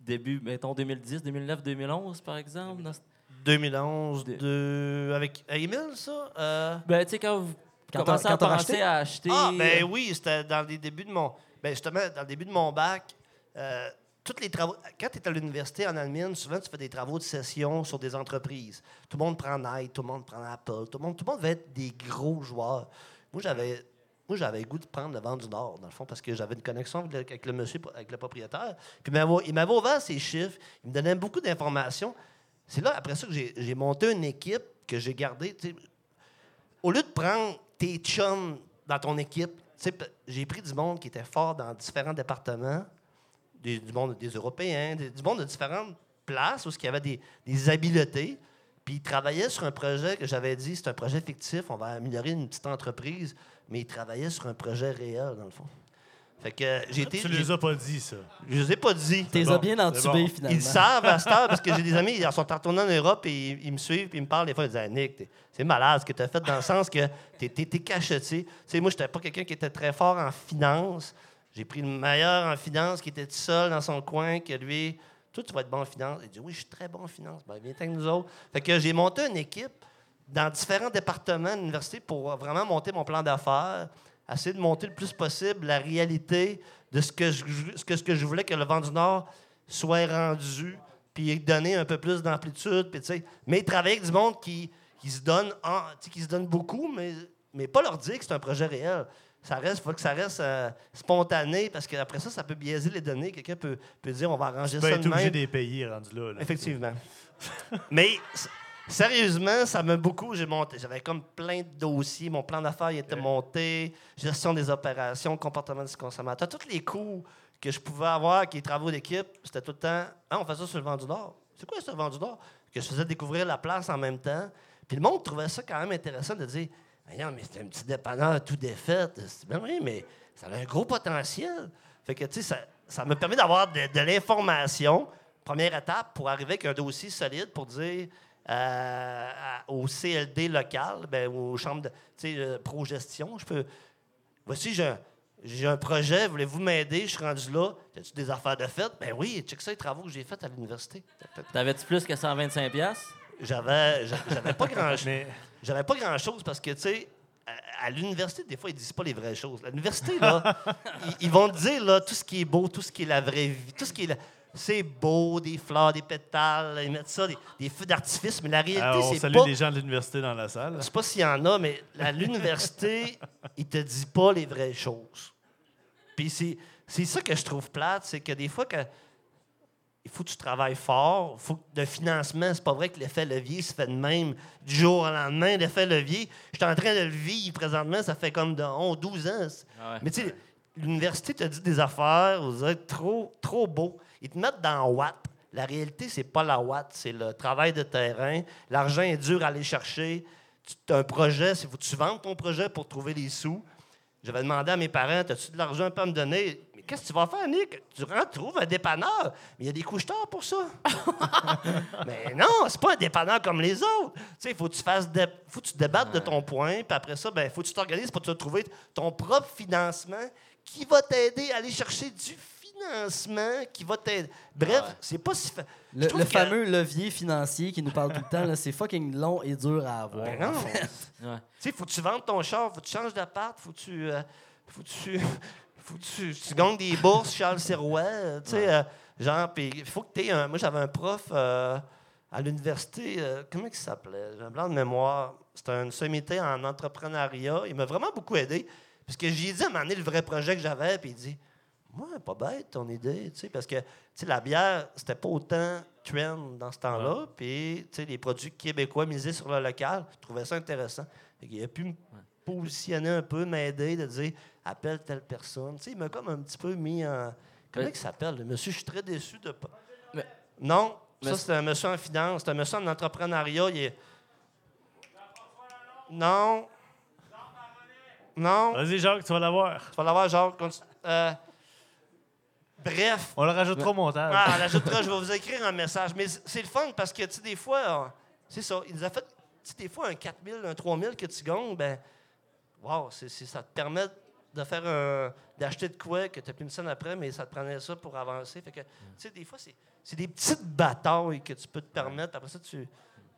début, mettons 2010, 2009, 2011, par exemple. dans ce- 2011, De- de... avec Emile, ça? Euh, Ben, tu sais, quand vous Quand commencez à penser à acheter... Ah, ben euh, oui, c'était dans les débuts de mon. Ben justement, dans le début de mon bac, euh, tous les travaux. Quand tu es à l'université en Allemagne, souvent tu fais des travaux de session sur des entreprises. Tout le monde prend Nike, tout le monde prend Apple, tout le monde, tout le monde veut être des gros joueurs. Moi, j'avais. Moi, j'avais le goût de prendre le vent du Nord, dans le fond, parce que j'avais une connexion avec le, monsieur, avec le propriétaire. Puis il m'avait- ouvert ses chiffres, il me donnait beaucoup d'informations. C'est là, après ça, que j'ai monté une équipe que j'ai gardée. au lieu de prendre tes chums dans ton équipe, j'ai pris du monde qui était fort dans différents départements, du monde des Européens, du monde de différentes places où il y avait des, des habiletés. Puis ils travaillaient sur un projet que j'avais dit, c'est un projet fictif, on va améliorer une petite entreprise, mais ils travaillaient sur un projet réel, dans le fond. Fait que euh, j'ai été. Tu les as pas dit, ça. Je les ai pas dit. T'es bon, bien c'est entubé, bon. finalement. Ils savent à cette heure, parce que j'ai des amis, ils sont retournés en Europe et ils, ils me suivent puis ils me parlent des fois. Ils disent ah, Nick, t'es- c'est malade ce que tu as fait dans le sens que tu es, cacheté. Tu sais, moi, je pas quelqu'un qui était très fort en finance. J'ai pris le meilleur en finance qui était tout seul dans son coin, que lui, toi, tu vas être bon en finance. Il dit Oui, je suis très bon en finance. Ben, viens avec nous autres. Fait que j'ai monté une équipe dans différents départements de l'université pour vraiment monter mon plan d'affaires, essayer de monter le plus possible la réalité de ce que je, ce que, je voulais que le vent du Nord soit rendu, puis donner un peu plus d'amplitude, mais travailler avec du monde qui, qui se donne, qui se donne beaucoup, mais, mais pas leur dire que c'est un projet réel. Ça reste, faut que ça reste euh, spontané, parce qu'après ça, ça peut biaiser les données. Quelqu'un peut, peut dire on va arranger Tu ça de obligé même. de les payer rendu là. là. Effectivement. Mais sérieusement, ça m'a beaucoup. J'ai monté. J'avais comme plein de dossiers. Mon plan d'affaires était Ouais. monté. Gestion des opérations, comportement du consommateur. Tous les coûts que je pouvais avoir, qui les travaux d'équipe, c'était tout le temps. Ah, on fait ça sur le vent du Nord. C'est quoi ce vent du Nord? Que je faisais découvrir la place en même temps. Puis le monde trouvait ça quand même intéressant de dire Voyons, mais c'est un petit dépanneur tout défait. Ben oui, mais ça a un gros potentiel. Fait que, tu sais, ça, ça m'a permis d'avoir de, de l'information, première étape, pour arriver avec un dossier solide pour dire euh, à- au CLD local, ben, aux chambres de tu sais, euh, pro-gestion, je peux. Voici, j'ai un, j'ai un projet, voulez-vous m'aider? Je suis rendu là. As-tu des affaires de fait? Ben oui, check ça, les travaux que j'ai faits à l'université. T'avais-tu plus que 125 pièces J'avais, j'a- j'avais pas grand Mais J'avais pas grand-chose parce que, tu sais, à, à l'université, des fois, ils disent pas les vraies choses. À l'université, là, ils, ils vont te dire là, tout ce qui est beau, tout ce qui est la vraie vie, tout ce qui est... la- C'est beau, des fleurs, des pétales, ils mettent ça, des, des feux d'artifice, mais la réalité, euh, on c'est salue pas... les gens de l'université dans la salle. Je sais pas s'il y en a, mais à l'université, ils te disent pas les vraies choses. Puis c'est, c'est ça que je trouve plate, c'est que des fois, que, il faut que tu travailles fort. Faut que le financement, c'est pas vrai que l'effet levier se fait de même du jour au lendemain. L'effet levier, je suis en train de le vivre présentement, ça fait comme de 11, 12 ans. Ah ouais. Mais tu sais, l'université te dit des affaires, vous êtes trop, trop beau. Ils te mettent dans Watt. La réalité, c'est pas la Watt, c'est le travail de terrain. L'argent est dur à aller chercher. Tu as un projet, il faut que tu vendes ton projet pour trouver les sous. J'avais demandé à mes parents, as-tu de l'argent à me donner? Mais qu'est-ce que tu vas faire, Nick? Tu rentres, trouves un dépanneur. Mais il y a des couches-tard pour ça. mais non, c'est pas un dépanneur comme les autres. Tu sais, il faut que tu fasses faut que tu te débattes de ton point, puis après ça, ben, faut que tu t'organises pour te trouver ton propre financement qui va t'aider à aller chercher du financement qui va t'aider. Bref, Ouais. c'est pas si fa- Le, trouve le que- fameux levier financier qui nous parle tout le temps, c'est fucking long et dur à avoir. Ben non. Ouais. Tu sais, faut que tu vendes ton char, faut que tu changes d'appart, faut que tu. euh, faut que tu. Faut que tu, tu gagnes des bourses, Charles euh, Tu sais, euh, genre, puis il faut que tu aies un. Moi, j'avais un prof euh, à l'université, euh, comment il s'appelait? J'ai un blanc de mémoire. C'était un sommité en entrepreneuriat. Il m'a vraiment beaucoup aidé. Parce que j'ai dit à un moment donné le vrai projet que j'avais, puis il dit Moi, pas bête ton idée, tu sais, parce que tu sais, la bière, c'était pas autant trend dans ce temps-là. Puis, tu sais, les produits québécois misés sur le local, je trouvais ça intéressant. Qu'il a pu me positionner un peu, m'aider, de dire appelle telle personne. Tu sais, il m'a comme un petit peu mis en. Comment il s'appelle, le monsieur? Je suis très déçu de pas. Mais- Non, Mais ça, c'est- un monsieur en finance, c'est un monsieur en entrepreneuriat. Il est... Non. Non. Vas-y, Jacques, tu vas l'avoir. Tu vas l'avoir, genre. continue. Euh, Bref. On le rajoutera au montage. Ah, on l'ajoutera, je vais vous écrire un message. Mais c- c'est le fun parce que, tu sais, des fois, euh, c'est ça. Il nous a fait, tu sais, des fois, un 4000, un 3000 que tu gagnes, ben, wow, c'est, c'est- ça te permet de faire un, d'acheter de quoi que tu n'as plus une scène après, mais ça te prenait ça pour avancer. Fait que, tu sais, des fois, c'est, c'est des petites batailles que tu peux te permettre. Après ça, tu.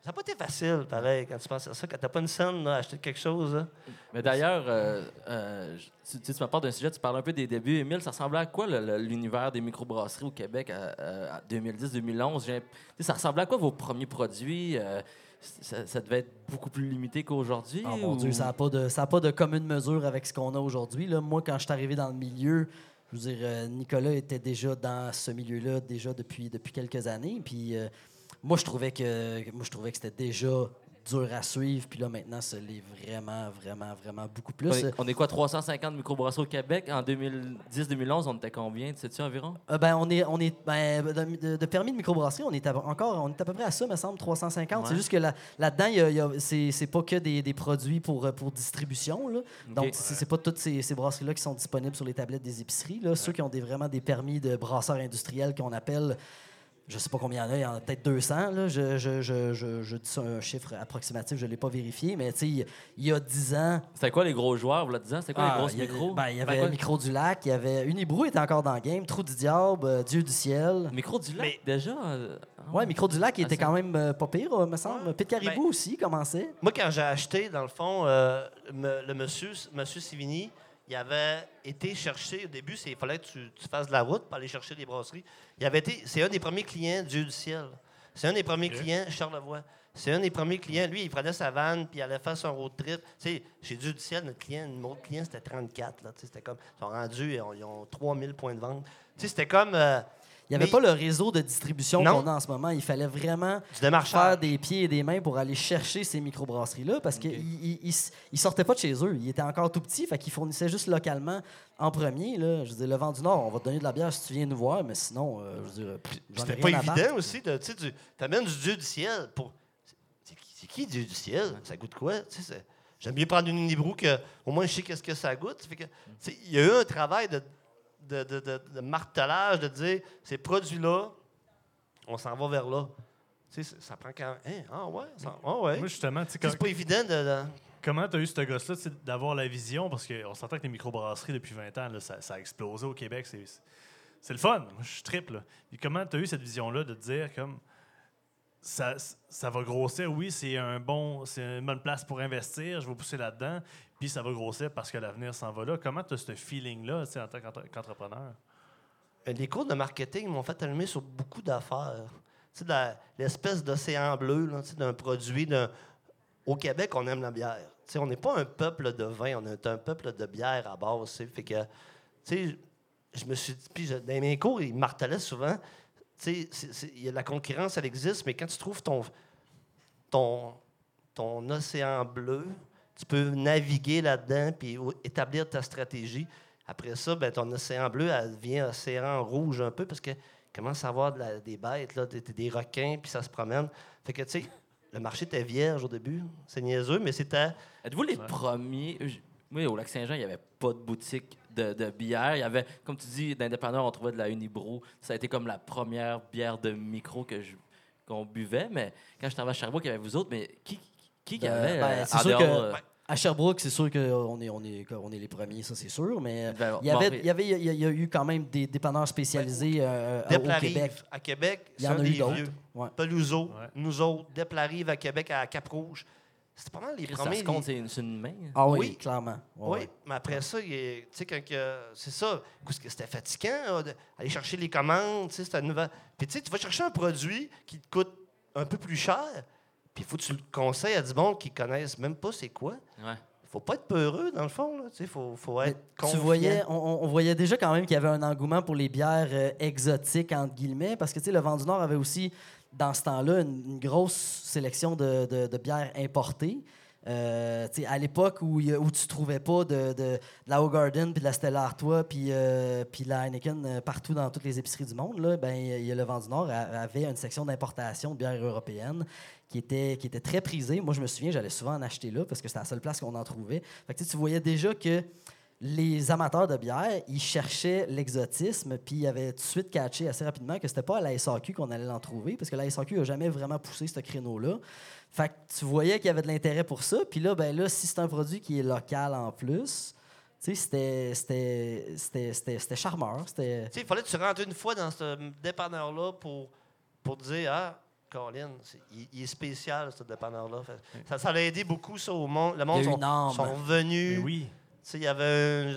Ça n'a pas été facile, pareil, quand tu penses à ça, quand tu n'as pas une scène, là, acheter quelque chose. là. Mais d'ailleurs, euh, euh, tu, tu tu me parles d'un sujet, tu parles un peu des débuts. Émile, ça ressemblait à quoi le- le- l'univers des microbrasseries au Québec à, à 2010-2011? J'ai- tu sais, Ça ressemblait à quoi vos premiers produits? Euh, ça, ça devait être beaucoup plus limité qu'aujourd'hui? Oh mon ou- Dieu, ça n'a pas, de- ça a pas de commune mesure avec ce qu'on a aujourd'hui. Moi, quand je suis arrivé dans le milieu, je veux dire, euh, Nicolas était déjà dans ce milieu-là déjà depuis, depuis quelques années. Puis euh, moi, je trouvais que moi je trouvais que c'était déjà dur à suivre. Puis là, maintenant, ça l'est vraiment, vraiment, vraiment beaucoup plus. On est, on est quoi, 350 microbrasseries au Québec? En 2010-2011, on était combien? Sais-tu environ? Euh, ben, on est, on est ben, de, permis de microbrasserie, on est à, encore, on est à peu près à ça, me semble, 350. C'est juste que là- là-dedans, y a- y a- c'est, pas que des, des produits pour, euh, pour distribution. Là. Donc, c'est, c'est pas toutes ces, ces brasseries-là qui sont disponibles sur les tablettes des épiceries. Là. Ceux qui ont des, vraiment des permis de brasseurs industriels qu'on appelle, je sais pas combien il y en a, il y en a peut-être 200. Là. Je, je, je, je, je dis ça un chiffre approximatif, je l'ai pas vérifié, mais tu sais, il y a 10 ans, C'était quoi les gros joueurs, vous le disant? C'était quoi ah, les grosses il y a- micros? ben, il y C'était avait quoi? Micro du Lac, il y avait Unibrou était encore dans le game, Trou du Diable, euh, Dieu du ciel. Micro du lac, Mais- déjà? euh, ah Ouais, Micro du Lac, il Ah, était ça- quand même euh, pas pire, euh, me semble. Ouais. Pete Caribou Ben- aussi commençait. Moi, quand j'ai acheté, dans le fond, euh, me- le monsieur, monsieur Sivini, il avait été chercher, au début, il fallait que tu, tu fasses de la route pour aller chercher des brasseries. Il avait été, c'est un des premiers clients Dieu du ciel. C'est un des premiers Ok. clients Charlevoix. C'est un des premiers clients. Lui, il prenait sa vanne puis il allait faire son road trip. Tu sais, chez Dieu du ciel, notre client, notre client, c'était 34. Là, Tu sais, c'était comme, ils sont rendus, ils ont, ils ont 3000 points de vente. Tu sais, c'était comme euh, Il n'y avait Mais- pas le réseau de distribution qu'on a en ce moment. Il fallait vraiment faire des pieds et des mains pour aller chercher ces microbrasseries-là parce qu'ils ne sortaient pas de chez eux. Ils étaient encore tout petits, fait qu'ils fournissaient juste localement en premier. Là. Je veux dire, le vent du Nord, on va te donner de la bière si tu viens nous voir, mais sinon, euh, je veux dire, ai C'était pas battre. évident aussi. Tu sais, tu amènes du Dieu du ciel pour. C'est qui, Dieu du ciel? Ça goûte quoi? J'aime mieux prendre une Unibrou que au moins je sais qu'est-ce que ça goûte. Il y a eu un travail de, de, de- de- de martelage de dire ces produits-là, on s'en va vers là. Tu sais, ça- prend quand même. Hein? Ah ouais? ça- ah ouais. Moi, justement, tu sais, C'est pas évident de. comment tu as eu ce gosse-là d'avoir la vision? Parce qu'on s'entend que les microbrasseries, depuis 20 ans, là, ça, ça a explosé au Québec. C'est, le fun. Moi, je suis triple. Comment tu as eu cette vision-là de te dire comme ça, ça va grossir? Oui, c'est un bon, c'est une bonne place pour investir. Je vais pousser là-dedans. Puis ça va grossir parce que l'avenir s'en va là. Comment tu as ce feeling-là en tant qu'entre- qu'entrepreneur? Euh, Les cours de marketing m'ont fait allumer sur beaucoup d'affaires. L'espèce d'océan bleu d'un produit. Au Québec, on aime la bière. On n'est pas un peuple de vin, on est un peuple de bière à base. Fait que, je me suis dit, puis dans mes cours, ils martelaient souvent, tu sais, la concurrence, elle existe, mais quand tu trouves ton, ton, ton océan bleu, tu peux naviguer là-dedans puis établir ta stratégie. Après ça, ben, ton océan bleu, elle devient océan rouge un peu parce que commence à avoir de la- des bêtes, là, des, des requins, puis ça se promène. Fait que, tu sais, le marché était vierge au début. C'est niaiseux, mais c'était. Êtes-vous les Ouais. premiers? Oui, au Lac-Saint-Jean, il n'y avait pas de boutique de, de bière. Il y avait, comme tu dis, d'indépendants, on trouvait de la Unibrew. Ça a été comme la première bière de micro que je- qu'on buvait. Mais quand je travaillais à Sherbrooke, il y avait vous autres. Mais qui, qui, qui Euh, avait ben, euh, c'est en sûr dehors, que- euh, À Sherbrooke, c'est sûr qu'on est, on est, on est les premiers, ça c'est sûr, mais euh, il y, avait, bon, il, y avait, il y a- eu quand même des dépanneurs spécialisés euh, Dep au Québec. À Québec, Il y en a eu d'autres. Ouais. Peluso, Ouais. nous autres, Dep la Rive à Québec, à Cap-Rouge. C'était pas mal les ça premiers. se compte, c'est une, c'est main. Ah oui, Oui. clairement. Ouais, Oui, ouais. mais après ça, tu sais, quand c'est ça, parce que c'était fatigant, là, d'aller chercher les commandes, tu sais, c'était une nouvelle. Puis tu sais, tu vas chercher un produit qui te coûte un peu plus cher, puis il faut que tu le conseilles à du monde qui connaissent même pas c'est quoi. Ouais. faut pas être peureux, dans le fond, là, tu sais, faut, faut être Tu confiant. voyais, on, voyait déjà quand même qu'il y avait un engouement pour les bières euh, exotiques, entre guillemets, parce que tu sais, le Vent du Nord avait aussi, dans ce temps-là, une, grosse sélection de, de- bières importées. Euh, à l'époque où, où tu trouvais pas de, de, de la puis de la Stella Artois puis euh, la Heineken euh, partout dans toutes les épiceries du monde, là, ben, y a le Vent du Nord avait une section d'importation de bière européenne qui était, qui était très prisée. Moi, je me souviens, j'allais souvent en acheter là parce que c'était la seule place qu'on en trouvait. Fait que, tu voyais déjà que les amateurs de bière, ils cherchaient l'exotisme, puis ils avaient tout de suite catché assez rapidement que c'était pas à la SAQ qu'on allait l'en trouver, parce que la SAQ n'a jamais vraiment poussé ce créneau-là. Fait que tu voyais qu'il y avait de l'intérêt pour ça. Puis là, ben là, si c'est un produit qui est local en plus, tu sais, c'était- c'était- c'était c'était- c'était charmeur. C'était... Tu sais, il fallait que tu rentres une fois dans ce dépanneur-là pour, pour dire Ah, Colin, c'est- il, il est spécial, ce dépanneur-là. Ça, ça a aidé beaucoup, ça, au monde. Le monde Il y a sont, sont venus. Mais oui. Il y avait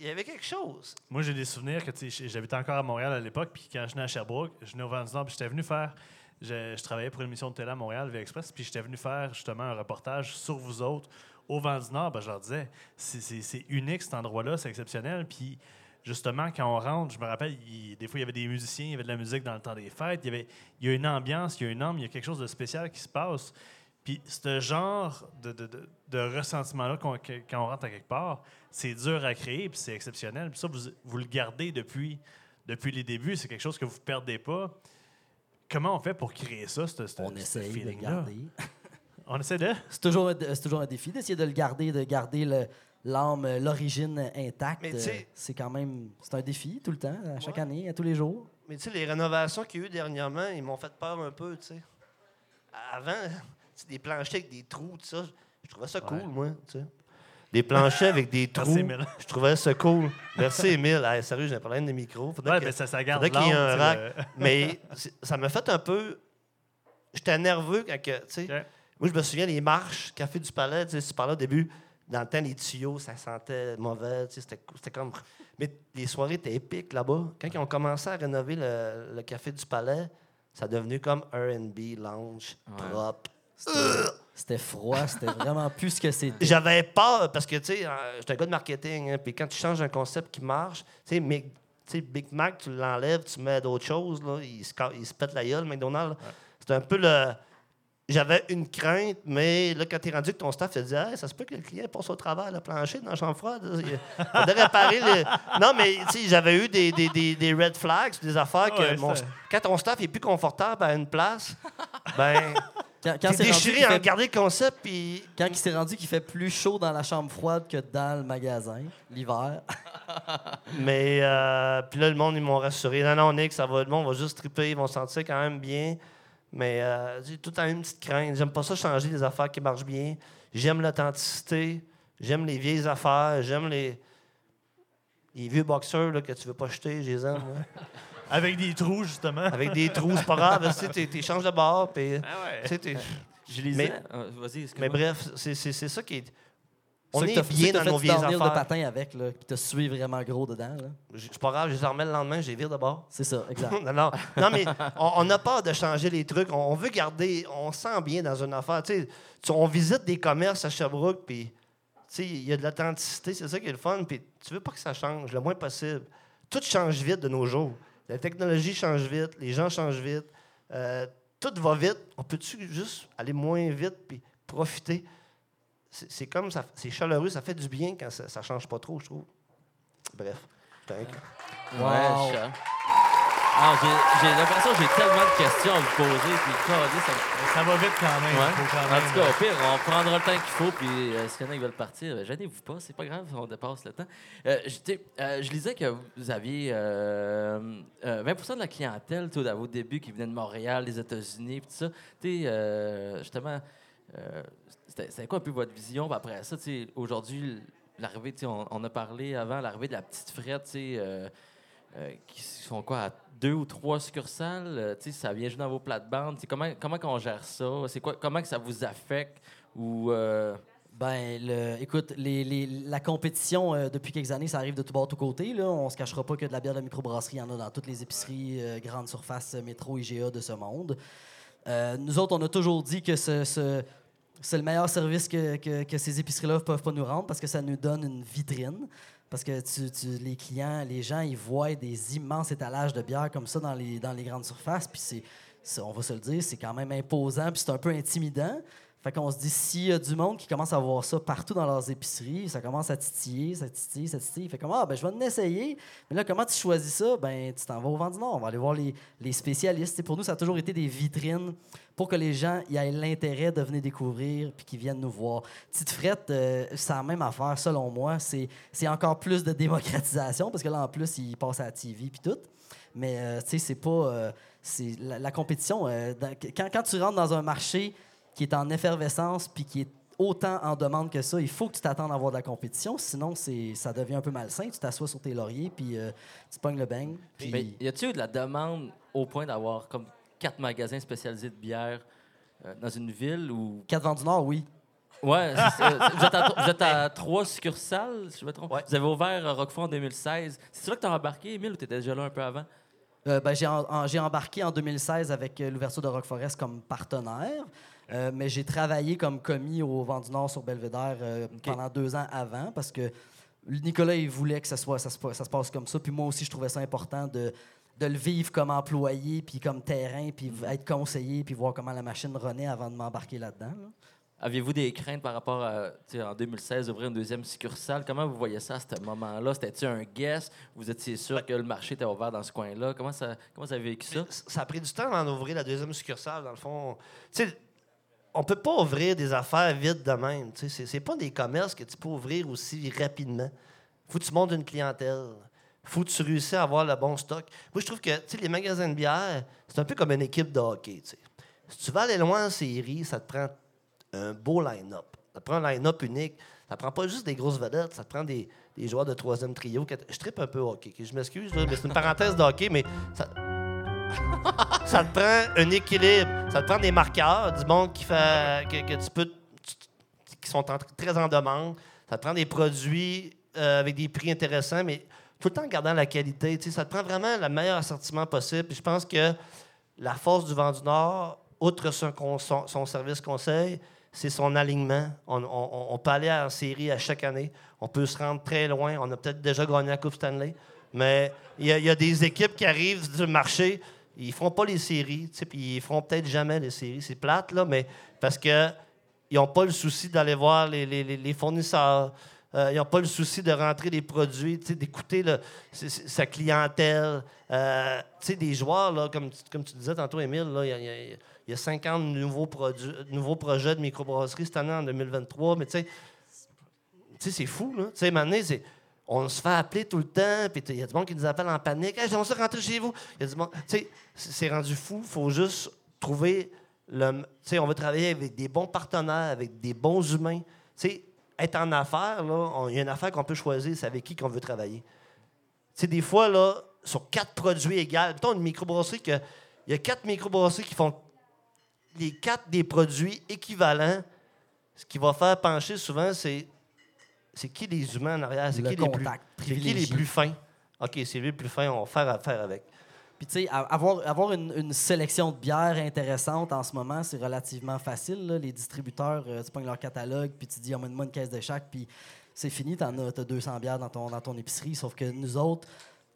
y avait quelque chose. Moi, j'ai des souvenirs que j'habitais encore à Montréal à l'époque, puis quand je venais à Sherbrooke, je venais au Vent puis j'étais venu faire. Je, travaillais pour une émission de télé à Montréal, Via Express, puis j'étais venu faire justement un reportage sur vous autres au Vent du Nord. Ben, je leur disais, c'est- unique cet endroit-là, c'est exceptionnel. Puis justement, quand on rentre, je me rappelle, des fois, il y avait des musiciens, il y avait de la musique dans le temps des fêtes, il y, avait, il y a une ambiance, il y a une âme, il y a quelque chose de spécial qui se passe. Puis ce genre de, de, de- de ressentiment-là quand on rentre à quelque part, c'est dur à créer, puis c'est exceptionnel. Puis ça, vous, vous le gardez depuis, depuis les débuts, c'est quelque chose que vous ne perdez pas. Comment on fait pour créer ça, ce, ce- On ce de garder. On essaie de... C'est toujours, toujours un défi d'essayer de le garder, de garder le- l'âme, l'origine intacte. Mais tu sais- C'est quand même c'est un défi tout le temps, à chaque Ouais. année, à tous les jours. Mais tu sais, les rénovations qu'il y a eu dernièrement, ils m'ont fait peur un peu, tu sais. Avant, des planchers avec des trous, tout ça, je trouvais ça cool, Ouais. moi, tu sais. Des planchers avec des trous, Merci, Émile. je trouvais ça cool. Merci, Émile. Hey, sérieux, j'ai un problème de micro. Faudrait Ouais, que- mais ça, ça garde faudrait qu'il y ait un rack. sais, Mais ça m'a fait un peu... J'étais nerveux quand, que. Moi, je me souviens, les marches, Café du Palais, tu parlais au début, dans le temps, les tuyaux, ça sentait mauvais, tu sais, c'était c'était comme... Mais les soirées étaient épiques là-bas. Quand ils ont commencé à rénover le, le Café du Palais, ça a devenu comme R&B, lounge, Ouais. propre. C'était- C'était froid, c'était vraiment plus ce que c'était. J'avais peur, parce que, tu sais, euh, j'étais un gars de marketing, hein, puis quand tu changes un concept qui marche, tu sais, Big Mac, tu l'enlèves, tu mets d'autres choses, là, il, se, ca- il se pète la gueule, McDonald's. C'était un peu le... J'avais une crainte, mais là, quand t'es rendu que ton staff te dit hey, ça se peut que le client passe au travers le plancher dans la chambre froide. Il faudrait réparer les... Non, mais tu sais, j'avais eu des, des, des, des red flags, des affaires que Ouais, mon- quand ton staff est plus confortable à une place, ben, Quand, quand t'es déchiré à fait- regarder le concept, puis quand il s'est rendu qu'il fait plus chaud dans la chambre froide que dans le magasin, l'hiver. Mais euh, puis là, le monde, ils m'ont rassuré. Non, non, Nick, ça va, le monde va juste triper, ils vont se sentir quand même bien. Mais euh, j'ai tout le temps une petite crainte. J'aime pas ça changer des affaires qui marchent bien. J'aime l'authenticité. J'aime les vieilles affaires. J'aime les, les vieux boxeurs là, que tu veux pas jeter. Je les aime. Avec des trous, justement. Avec des trous, c'est pas grave. Tu changes de bord. Puis, Ah ouais. tu sais, t'es- Je lisais. Mais- Ah, Vas-y, excuse-moi. mais bref, c'est c'est- c'est ça qui est. On est bien dans nos vieilles downhill de affaires. patin avec, là, puis t'as sué vraiment gros dedans. C'est pas grave, je les en remets le lendemain, les vire de bord. C'est ça, exact. non, non. Non, mais on, on a peur de changer les trucs. On, on veut garder, on se sent bien dans une affaire. Tu sais, tu- on visite des commerces à Sherbrooke, puis tu sais, il y a de l'authenticité, c'est ça qui est le fun. Puis tu veux pas que ça change le moins possible. Tout change vite de nos jours. La technologie change vite, les gens changent vite, euh, tout va vite. On peut-tu juste aller moins vite puis profiter? C'est comme ça, c'est chaleureux, ça fait du bien quand ça, ça change pas trop, je trouve. Bref. Thank you. Wow. J'ai- j'ai l'impression que j'ai tellement de questions à vous poser. Puis, ça Ça va vite quand même. Ouais. faut quand En même- tout cas, au pire, on prendra le temps qu'il faut. Puis, euh, s'il y en a qui veulent partir, euh, gênez-vous pas, c'est pas grave, on dépasse le temps. Euh, je, euh, lisais que vous aviez euh, euh, 20 de la clientèle tout, à vos débuts qui venait de Montréal, des États-Unis, puis tout ça. Tu euh, justement, euh, c'était quoi un peu votre vision? Puis après ça, aujourd'hui, l'arrivée, on, on a parlé avant, l'arrivée de la petite frette, tu sais, euh, qui sont quoi, à deux ou trois succursales? euh, sais, ça vient juste dans vos plates-bandes. Comment, comment qu'on gère ça? C'est quoi, comment que ça vous affecte? Ou, euh, Ben, le, écoute, les, les- la compétition, euh, depuis quelques années, ça arrive de tout bord, tout côté. Là. On se cachera pas que de la bière de microbrasserie, il y en a dans toutes les épiceries, grandes surfaces, métro, IGA de ce monde. Nous autres, on a toujours dit que ce, ce- c'est le meilleur service que, que- que ces épiceries-là ne peuvent pas nous rendre parce que ça nous donne une vitrine. Parce que tu, les clients, les gens, ils voient des immenses étalages de bière comme ça dans les, grandes surfaces. Puis c'est- on va se le dire, c'est quand même imposant, puis c'est un peu intimidant. Fait qu'on se dit, s'il y a du monde qui commence à voir ça partout dans leurs épiceries, ça commence à titiller, ça titille, ça titille. Fait comme, ah, ben, je vais en essayer. Mais là, comment tu choisis ça? Ben, tu t'en vas au vent du. On va aller voir les, les spécialistes. Pour nous, ça a toujours été des vitrines pour que les gens aient l'intérêt de venir découvrir puis qu'ils viennent nous voir. Petite frette, euh, c'est la même affaire, selon moi. C'est c'est encore plus de démocratisation parce que là, en plus, ils passent à la TV puis tout. Mais, euh, tu sais, c'est pas. euh, c'est la, compétition. euh, quand, quand tu rentres dans un marché qui est en effervescence puis qui est autant en demande que ça, il faut que tu t'attendes à avoir de la compétition. Sinon, c'est ça devient un peu malsain. Tu t'assois sur tes lauriers puis euh, tu pognes le bang. Puis... Mais y a-t-il eu de la demande au point d'avoir comme quatre magasins spécialisés de bière euh, dans une ville ou? Quatre vents du Nord, oui. Ouais, vous, êtes à, vous êtes à trois succursales, si je me trompe? Ouais. Vous avez ouvert à Roquefort en 2016. C'est là que tu as embarqué, Emile, ou tu étais déjà là un peu avant? Euh, ben, j'ai, embarqué en 2016 avec euh, l'ouverture de Rock Forest comme partenaire, euh, mais j'ai travaillé comme commis au Vent du Nord sur Belvédère euh, pendant deux ans avant parce que Nicolas, il voulait que ça, soit, ça, se, pa- ça se passe comme ça. Puis moi aussi, je trouvais ça important de, de le vivre comme employé, puis comme terrain, puis v- être conseiller, puis voir comment la machine renaît avant de m'embarquer là-dedans. là. Aviez-vous des craintes par rapport à, tu sais, en 2016, ouvrir une deuxième succursale? Comment vous voyez ça à ce moment-là? C'était-tu un guess? Vous étiez sûr que le marché était ouvert dans ce coin-là? Comment ça, comment ça a vécu ça? Ça a pris du temps d'en ouvrir la deuxième succursale, dans le fond. Tu sais, on peut pas ouvrir des affaires vite de même. Tu c'est- pas des commerces que tu peux ouvrir aussi rapidement. faut que tu montes une clientèle. faut que tu réussisses à avoir le bon stock. Moi, je trouve que les magasins de bière, c'est un peu comme une équipe de hockey. tu. Si tu veux aller loin en série, ça te prend un beau line-up. Ça te prend un line-up unique. Ça prend pas juste des grosses vedettes, ça te prend des, joueurs de troisième trio. Je trippe un peu hockey. Je m'excuse, mais c'est une parenthèse de hockey, mais ça te prend un équilibre. Ça te prend des marqueurs, du monde qui sont très en demande. Ça te prend des produits euh, avec des prix intéressants, mais tout le temps en gardant la qualité. Ça te prend vraiment le meilleur assortiment possible. Je pense que la force du vent du Nord, outre son, service conseil, c'est son alignement. On, peut aller en série à chaque année. On peut se rendre très loin. On a peut-être déjà gagné la Coupe Stanley. Mais il y a des équipes qui arrivent du marché, ils feront pas les séries, puis ils feront peut-être jamais les séries. C'est plate, là, mais parce que ils n'ont pas le souci d'aller voir les, les- les- les fournisseurs. Euh, ils n'ont pas le souci de rentrer des produits, d'écouter sa clientèle. Euh, des joueurs, là, comme, comme tu disais tantôt, Émile, il y y, a- il y a 50 nouveaux, produits, nouveaux projets de microbrasserie cette année, en 2023. Mais tu sais, c'est fou, là. Tu sais, maintenant. On se fait appeler tout le temps, puis il y a du monde qui nous appelle en panique. Hey, j'aimerais ça rentrer chez vous. Il y a du monde. C'est rendu fou. Il faut juste trouver le. Tu sais, on va travailler avec des bons partenaires, avec des bons humains. Tu sais, être en affaires, là, il y a une affaire qu'on peut choisir, c'est avec qui qu'on veut travailler. Tu sais, des fois, là, sur quatre produits égaux, mettons une microbrasserie, que, il y a quatre microbrasseries qui font les quatre des produits équivalents. Ce qui va faire pencher souvent, c'est c'est qui les humains en arrière? C'est Le qui, les plus, qui les plus fins? OK, c'est lui le plus fin, on va faire affaire avec. Puis, tu sais, avoir, avoir une, une sélection de bières intéressante en ce moment, c'est relativement facile. Les distributeurs, euh, tu pognes leur catalogue, puis tu dis, emmène-moi une caisse de chaque, puis c'est fini, tu as, t'as 200 bières dans ton, dans ton épicerie. Sauf que nous autres,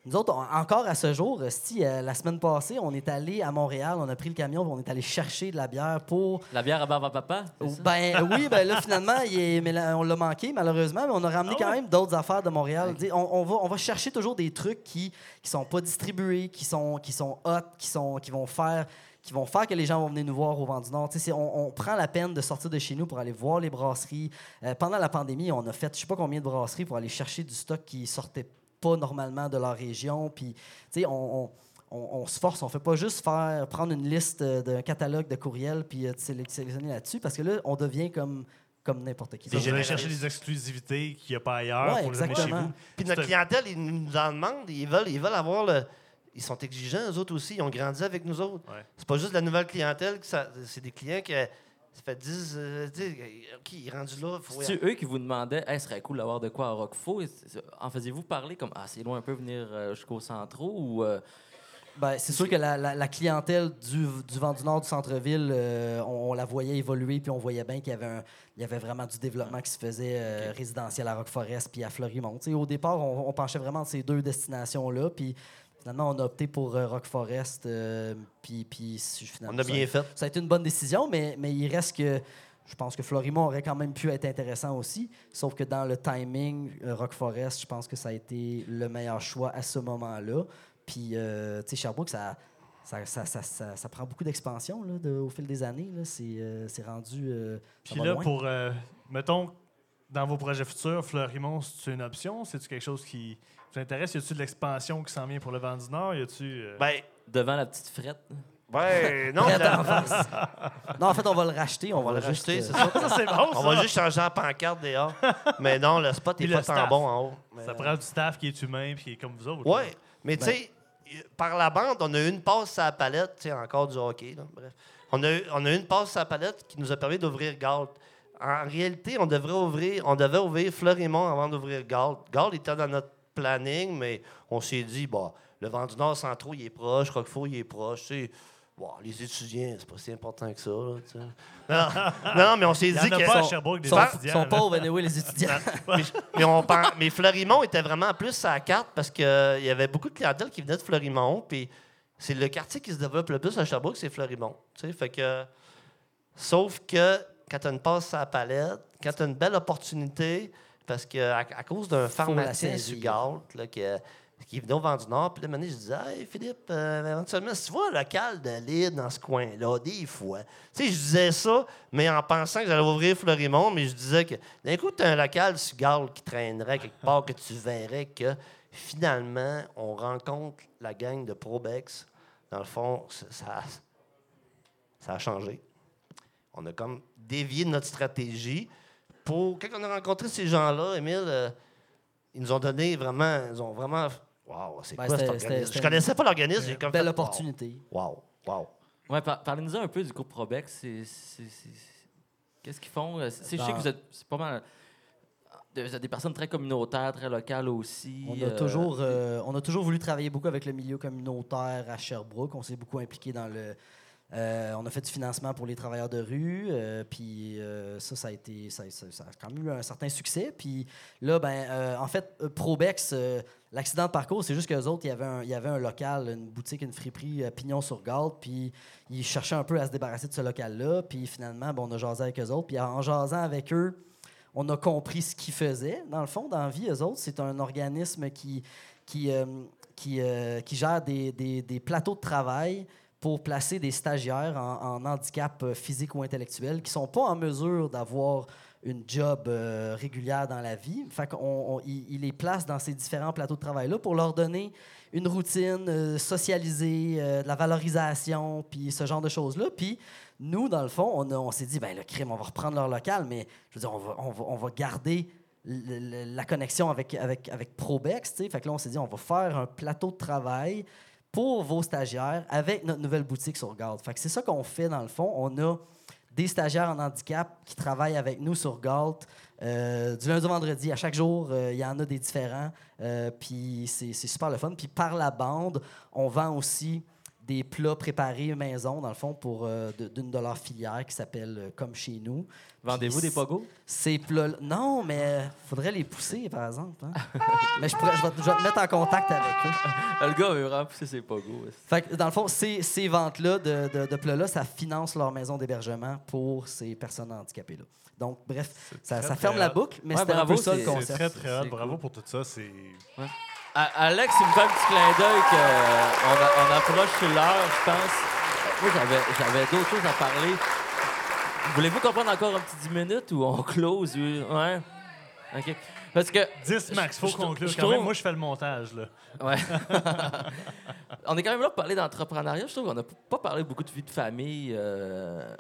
nous autres, on- encore à ce jour, esti, euh, la semaine passée, on est allé à Montréal, on a pris le camion, on est allé chercher de la bière pour La bière à barbe à papa? ben euh, oui, ben là finalement, il est- mais là, on l'a manqué malheureusement, mais on a ramené quand même d'autres affaires de Montréal. On, on va, on va chercher toujours des trucs qui qui sont pas distribués, qui sont qui sont hot, qui sont qui vont faire qui vont faire que les gens vont venir nous voir au Vent du Nord. On, on prend la peine de sortir de chez nous pour aller voir les brasseries. Euh, pendant la pandémie, on a fait je sais pas combien de brasseries pour aller chercher du stock qui sortait pas normalement de leur région. Puis, tu sais, on, on- on- on se force, on fait pas juste faire prendre une liste euh, d'un catalogue de courriels puis euh, sélec- sélectionner là-dessus parce que là, on devient comme, comme n'importe qui. Allez généralistes. chercher des exclusivités qu'il n'y a pas ailleurs Ouais, pour les amener chez exactement. vous. Puis notre clientèle, ils nous en demandent, ils veulent, ils veulent avoir le. Ils sont exigeants, eux autres aussi. Ils ont grandi avec nous autres. Ouais. C'est pas juste la nouvelle clientèle, que ça- c'est des clients qui. Ça fait 10. euh, 10, OK, il est rendu là. Faut... C'est eux qui vous demandaient, hey, ce serait cool d'avoir de quoi à Roquefort? En faisiez-vous parler comme, ah, c'est loin un peu venir euh, jusqu'au centro ou. euh, Ben, c'est sûr que la, la- la clientèle du, du vent du nord du centre-ville, euh, on, on la voyait évoluer, puis on voyait bien qu'il y avait, un- il y avait vraiment du développement qui se faisait euh, résidentiel à Rock-Forest puis à Fleurimont. Au départ, on, on penchait vraiment de ces deux destinations-là, puis finalement, on a opté pour euh, Rock-Forest, euh, puis, puis finalement, On a bien fait. ça a été une bonne décision, mais, mais il reste que je pense que Florimont aurait quand même pu être intéressant aussi. Sauf que dans le timing, euh, Rock Forest, je pense que ça a été le meilleur choix à ce moment-là. Puis, euh, tu sais, Sherbrooke, ça, ça, ça, ça, ça- ça prend beaucoup d'expansion de- au fil des années. là. C'est euh, c'est rendu. euh, ça Puis là, loin. pour, euh, mettons, dans vos projets futurs, Fleurimont, c'est une option? C'est-tu quelque chose qui vous intéresse? Y a-tu de l'expansion qui s'en vient pour le vent du Nord? Y a-tu. euh, Ben, Devant la petite frette. ouais, non, la- face. non, en fait, on va le racheter. On, on va le juste, racheter, euh, c'est ça. Ça, c'est bon, On ça! va juste changer la pancarte dehors. Mais non, le spot Puis est le pas tant staff. bon en haut. Mais, Ça prend du staff qui est humain puis qui est comme vous autres. Ouais, mais Ben. tu sais, par la bande, on a eu une passe à la palette, tu sais, encore du hockey, là, bref. On a, eu- on a eu une passe à la palette qui nous a permis d'ouvrir Galt. En réalité, on devrait ouvrir, on devait ouvrir Fleurimont avant d'ouvrir Galt. Galt était dans notre planning, mais on s'est dit, bah, le vent du Nord centraux, il est proche, Roquefort, il est proche, tu sais. Bon, les étudiants, c'est pas si important que ça, là, tu sais. Non, non, mais on s'est dit à sont- sont, sont pauvres, anyway, les étudiants. mais, mais on mais Fleurimont était vraiment plus à la carte parce qu'il y avait beaucoup de clientèle qui venait de Fleurimont. Puis c'est le quartier qui se développe le plus à Sherbrooke, c'est Fleurimont. tu sais. Fait que, sauf que quand tu as une passe à la palette, quand tu as une belle opportunité, parce que à, cause d'un pharmacien du saisir. Galt là, qui, qui venait au vent du Nord, puis là, je disais, hey, Philippe, euh, éventuellement, si tu vois un local de lead dans ce coin-là, des fois. Tu sais, je disais ça, mais en pensant que j'allais ouvrir Fleurimont, mais je disais que d'un coup, tu as un local sur qui traînerait quelque part, que tu verrais que finalement, on rencontre la gang de Probex. Dans le fond, ça, ça, ça a changé. On a comme dévié de notre stratégie pour. Quand on a rencontré ces gens-là, Émile, euh, ils nous ont donné vraiment. Ils ont vraiment. Waouh, c'est Ben, quoi cet organisme? Je connaissais pas l'organisme. J'ai comme Belle fait, opportunité. Waouh, waouh. Ouais, par- parlez-nous un peu du groupe Probex. Qu'est-ce qu'ils font? Euh, c'est- Je sais que vous êtes c'est pas mal. Vous êtes des personnes très communautaires, très locales aussi. On a, euh, toujours, euh, on a toujours voulu travailler beaucoup avec le milieu communautaire à Sherbrooke. On s'est beaucoup impliqué dans le. Euh, on a fait du financement pour les travailleurs de rue, euh, puis euh, ça, ça a été, ça, a quand même eu un certain succès. Puis là, ben, en fait, Probex, l'accident de parcours, c'est juste qu'eux autres, il y avait un, il y avait un local, une boutique, une friperie, pignon sur garde, puis ils cherchaient un peu à se débarrasser de ce local-là. Puis finalement, ben, on a jasé avec eux autres, puis en jasant avec eux, on a compris ce qu'ils faisaient. Dans le fond, dans la vie, eux autres, c'est un organisme qui, qui, qui, qui gère des, des- des plateaux de travail pour placer des stagiaires en, handicap euh, physique ou intellectuel qui sont pas en mesure d'avoir une job euh, régulière dans la vie. Fait qu'on ils les placent dans ces différents plateaux de travail-là pour leur donner une routine euh, socialisée, euh, de la valorisation, puis ce genre de choses-là. Puis nous, dans le fond, on, s'est dit, ben le crime, on va reprendre leur local, mais je veux dire, on va, on va, on va garder la connexion avec, avec, avec Probex. tu sais. Fait là, on s'est dit, on va faire un plateau de travail pour vos stagiaires avec notre nouvelle boutique sur Garde. Fait que c'est ça qu'on fait, dans le fond. On a des stagiaires en handicap qui travaillent avec nous sur Galt euh, du lundi au vendredi. À chaque jour, euh, il y en a des différents. Euh, puis c'est super le fun. Puis par la bande, on vend aussi des plats préparés maison, dans le fond, pour euh, de- d'une de leurs filières qui s'appelle euh, Comme chez nous. Vendez-vous des pogos? Ces plats Non, mais faudrait les pousser, par exemple. hein. mais je, pourrais, je, vais, je vais te mettre en contact avec eux. Le gars veut vraiment pousser ses pogos. Fait que, dans le fond, ces, ces ventes-là de, de, de plats-là, ça finance leur maison d'hébergement pour ces personnes handicapées-là. Donc, bref, ça, très, ça très ferme la boucle, mais Ouais, c'était un peu ça le c'est- C'est concept. très, très hot. C'est Bravo cool. pour tout ça. C'est. Alex, il me fait un petit clin d'œil qu'on on approche sur l'heure, je pense. Moi, j'avais, d'autres choses à parler. Voulez-vous comprendre encore un petit 10 minutes ou on close? Ouais? OK. Parce que. 10 max, faut quand même. trouve- Moi, je fais le montage. Là. Ouais. on est quand même là pour parler d'entrepreneuriat. Je trouve qu'on n'a pas parlé beaucoup de vie de famille. euh,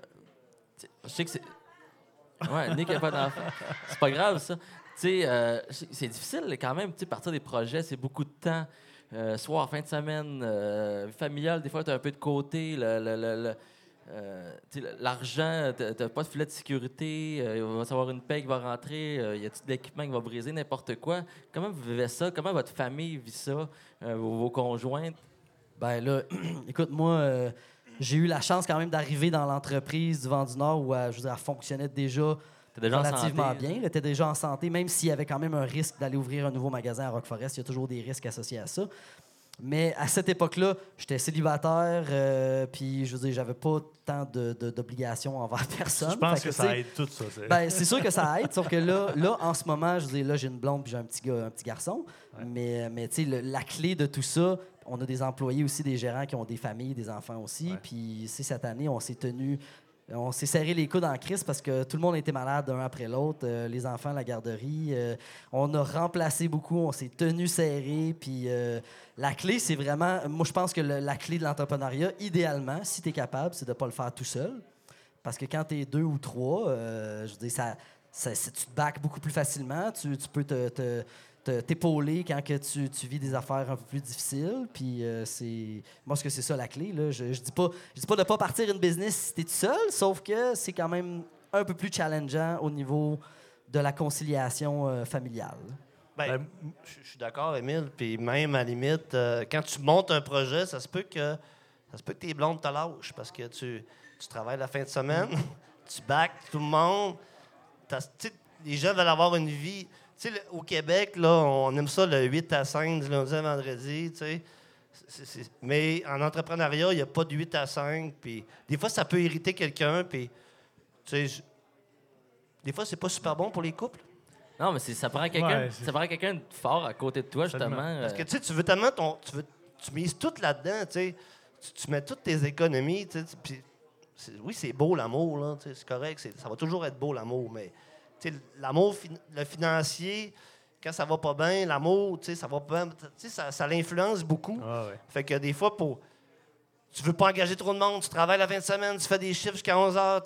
Je sais que c'est. Ouais, Nick n'a pas d'enfant. C'est pas grave, ça. Euh, c'est difficile quand même, tu partir des projets, c'est beaucoup de temps. Euh, soir, fin de semaine, euh, vie familiale, des fois, tu as un peu de côté. euh, L'argent, tu n'as pas de filet de sécurité, euh, il va savoir une paie qui va rentrer, euh, y a-t-il de l'équipement qui va briser, n'importe quoi. Comment vous vivez ça? Comment votre famille vit ça? Vos, vos conjointes? Ben là, écoute, moi, j'ai eu la chance quand même d'arriver dans l'entreprise du Vent du Nord où je veux dire, elle fonctionnait déjà T'es déjà en relativement santé, bien. Elle était déjà en santé, même s'il y avait quand même un risque d'aller ouvrir un nouveau magasin à Rock Forest. Il y a toujours des risques associés à ça. Mais à cette époque-là, j'étais célibataire, euh, puis je veux dire, j'avais pas tant de- de- d'obligations envers personne. Je pense Fait que, tu ça aide tout ça. c'est- ben, c'est sûr que ça aide, sauf que là, là en ce moment, je veux dire, là, j'ai une blonde puis j'ai un petit gars, un petit garçon. Mais, mais tu sais, la clé de tout ça, on a des employés aussi, des gérants qui ont des familles, des enfants aussi. Ouais. Puis, c'est cette année, on s'est tenu. On s'est serré les coudes en crise parce que tout le monde était malade un après l'autre. euh, les enfants, la garderie. euh, on a remplacé beaucoup, on s'est tenu serré. Puis euh, la clé, c'est vraiment. Moi, je pense que la clé de l'entrepreneuriat, idéalement, si tu es capable, c'est de ne pas le faire tout seul. Parce que quand tu es deux ou trois, je veux dire, ça, tu te bacs beaucoup plus facilement. Tu, peux te- t'épauler quand que tu, tu vis des affaires un peu plus difficiles. Puis euh, c'est. Moi, ce que c'est ça la clé. Là. Je, je dis pas, je dis pas de ne pas partir une business si tu es tout seul, sauf que c'est quand même un peu plus challengeant au niveau de la conciliation euh, familiale. Ben, Ben, je suis d'accord, Émile. Puis même, à la limite, euh, quand tu montes un projet, ça se peut que ça se peut que tes blondes te lâchent parce que tu, tu travailles la fin de semaine, tu bacs tout le monde. Les gens veulent avoir une vie. Tu sais, le- au Québec, là, on aime ça le 8 à 5, du lundi à vendredi, tu sais. Mais en entrepreneuriat, il n'y a pas de 8 à 5. Puis des fois, ça peut irriter quelqu'un. Puis, tu sais, des fois, c'est pas super bon pour les couples. Non, mais c'est- ça prend quelqu'un Ouais, c'est- ça prend quelqu'un de fort à côté de toi, Absolument. justement. Parce que euh, tu sais, tu veux tellement ton. Tu, veux, tu mises tout là-dedans, tu sais. Tu, tu mets toutes tes économies, tu sais. puis oui, c'est beau l'amour, là, tu sais, c'est correct. Ça va toujours être beau l'amour, mais l'amour, le financier, quand ça va pas bien, l'amour, tu sais, ça va pas bien. Ça, ça l'influence beaucoup. Ah ouais. Fait que des fois, pour. Tu veux pas engager trop de monde, tu travailles la fin de semaine, tu fais des chiffres jusqu'à 11 h,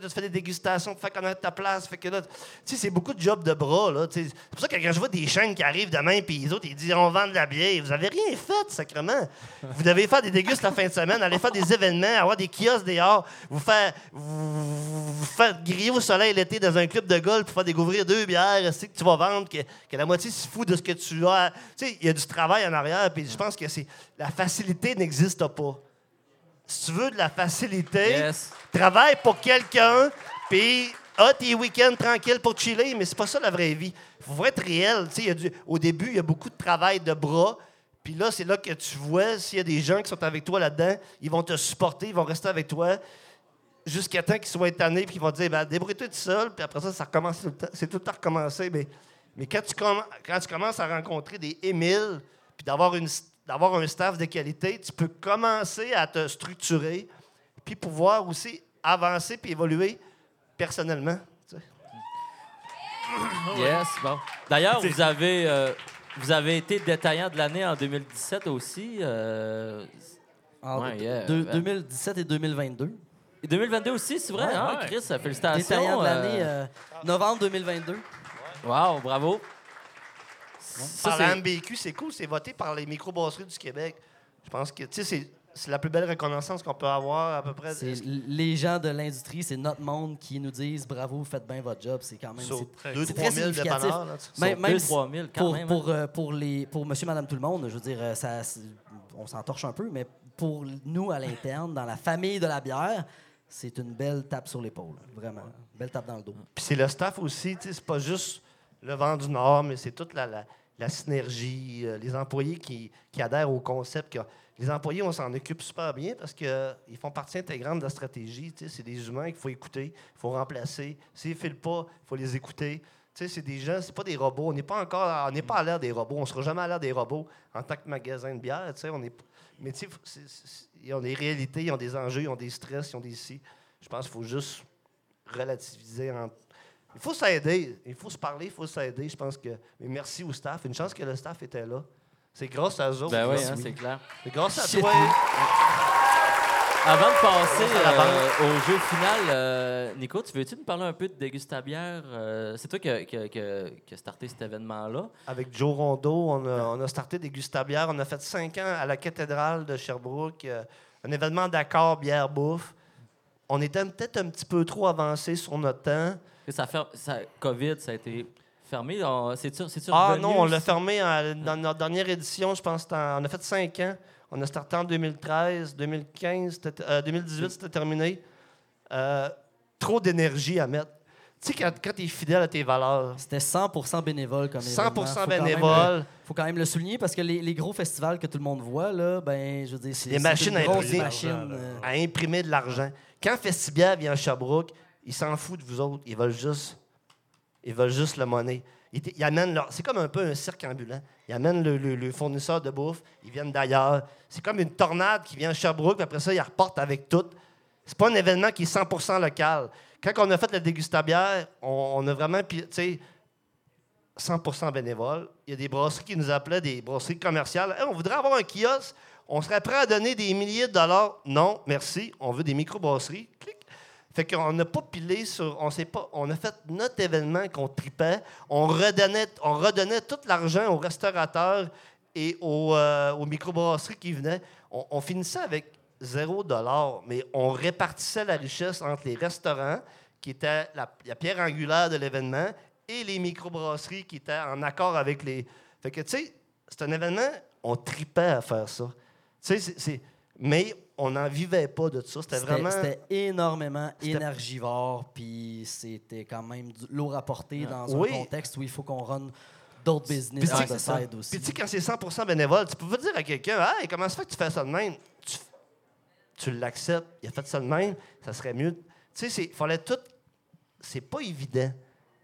tu fais des dégustations, tu fais connaître ta place. Fait que là, tu sais, c'est beaucoup de jobs de bras, là. C'est pour ça que quand je vois des chaînes qui arrivent demain, puis les autres, ils disent on vend de la bière. Vous avez rien fait, sacrement. Vous devez faire des dégustes la fin de semaine, aller faire des événements, avoir des kiosques dehors, vous faire, vous, faire griller au soleil l'été dans un club de golf pour faire découvrir deux bières, c'est que tu vas vendre, que, que la moitié se fout de ce que tu as. Tu sais, il y a du travail en arrière, puis je pense que c'est la facilité n'existe pas. Si tu veux de la facilité, Yes. travaille pour quelqu'un, puis a tes week-ends tranquilles pour chiller, mais c'est pas ça la vraie vie. Il faut être réel. Y a du- au début, il y a beaucoup de travail de bras, puis là, c'est là que tu vois s'il y a des gens qui sont avec toi là-dedans, ils vont te supporter, ils vont rester avec toi jusqu'à temps qu'ils soient étonnés, puis ils vont te dire ben, débrouille-toi tout seul, puis après ça, ça recommence tout le temps. C'est tout le temps recommencer. Mais, mais quand, tu quand tu commences à rencontrer des Émiles, puis d'avoir, une, d'avoir un staff de qualité, tu peux commencer à te structurer, puis pouvoir aussi avancer puis évoluer personnellement. tu sais. Yes, bon. D'ailleurs, vous avez, euh, vous avez été détaillant de l'année en 2017 aussi. euh, En Ouais, yeah. deux- 2017 et 2022. et 2022 aussi, c'est vrai, Ouais, hein, ouais. Chris? Félicitations. Détaillant de l'année, euh, euh, novembre 2022. Wow, bravo. Ça, Par la MBQ, c'est cool, c'est voté par les microbrasseries du Québec. Je pense que, tu sais, c'est, la plus belle reconnaissance qu'on peut avoir à peu près. Les gens de l'industrie, c'est notre monde qui nous disent bravo, faites bien votre job. C'est quand même. Sur c'est- 2 c'est 3 très 000 significatif. dépanneurs, là, tu sais. Même, Sur même 2 si- 3 000 quand pour, même. hein. pour, euh, pour, les, pour monsieur, madame, tout le monde, je veux dire, euh, ça, on s'en torche un peu, mais pour nous, à l'interne, dans la famille de la bière, c'est une belle tape sur l'épaule. Vraiment. Belle tape dans le dos. Puis c'est le staff aussi, c'est pas juste le vent du Nord, mais c'est toute la, la- la synergie, euh, les employés qui, qui adhèrent au concept. les employés, on s'en occupe super bien parce qu'ils font partie intégrante de la stratégie. C'est des humains qu'il faut écouter, il faut remplacer. S'ils ne filent pas, il faut les écouter. C'est des gens, c'est pas des robots. On n'est pas encore, on n'est pas à l'ère des robots. On sera jamais à l'ère des robots en tant que magasin de bière. On est, mais tu ils ont des réalités, ils ont des enjeux, ils ont des stress, ils ont des si. Je pense qu'il faut juste relativiser. en- Il faut s'aider. Il faut se parler, il faut s'aider. Je pense que. Mais merci au staff. Une chance que le staff était là. C'est grâce à eux autres. Ben oui, hein, c'est clair. C'est grâce à Shit. toi. Avant de passer euh, au jeu final, euh, Nico, tu veux-tu nous parler un peu de Dégustabière? Euh, c'est toi qui as starté cet événement-là. Avec Joe Rondeau, on a, on a starté des Gustabières. On a fait cinq ans à la cathédrale de Sherbrooke. un événement d'accord, bière, bouffe. On était peut-être un petit peu trop avancé sur notre temps. Et Ça fait, ça, COVID, ça a été fermé. C'est-tu Ah revenu? non, on l'a fermé en- dans notre dernière édition, je pense. On a fait cinq ans. On a starté en 2013, 2015, c'était- euh, 2018, c'était terminé. Euh, trop d'énergie à mettre. sais, quand, quand tu es fidèle à tes valeurs, C'était 100% bénévole comme 100 événement. Faut quand même le- bénévole, faut quand même le souligner parce que les, les gros festivals que tout le monde voit, là, ben, je veux dire, c'est Des machines une à imprimer. machine. Euh, à imprimer de l'argent. Quand Festibia vient à Sherbrooke, ils s'en foutent de vous autres. Ils veulent juste, ils veulent juste le monnaie. Ils, amènent c'est comme un peu un cirque ambulant. Ils amènent le, fournisseur de bouffe. Ils viennent d'ailleurs. C'est comme une tornade qui vient à Sherbrooke, puis après ça, ils repartent avec tout. C'est pas un événement qui est 100% local. Quand on a fait la dégustabière, on, on a vraiment, tu sais, 100% bénévole. Il y a des brasseries qui nous appelaient, des brasseries commerciales. On voudrait avoir un kiosque. On serait prêt à donner des milliers de dollars. Non, merci. On veut des microbrasseries. Fait qu'on n'a pas pilé sur. On sait pas. On a fait notre événement qu'on tripait. On redonnait, on redonnait tout l'argent aux restaurateurs et aux, euh, aux microbrasseries qui venaient. On, finissait avec zéro dollar, mais on répartissait la richesse entre les restaurants, qui étaient la, pierre angulaire de l'événement, et les microbrasseries qui étaient en accord avec les. Fait que, tu sais, c'est un événement, on tripait à faire ça. Tu sais, Mais on n'en vivait pas de ça. C'était vraiment. c'était énormément énergivore, puis c'était quand même du lourd à porter dans Oui. un contexte où il faut qu'on run d'autres Puis business tu on the side aussi. Puis tu sais, quand c'est 100 bénévole, tu peux pas dire à quelqu'un Hey, comment ça fait que tu fais ça de même Tu, tu l'acceptes, il a fait ça de même, ça serait mieux. Tu sais, il fallait tout. C'est pas évident.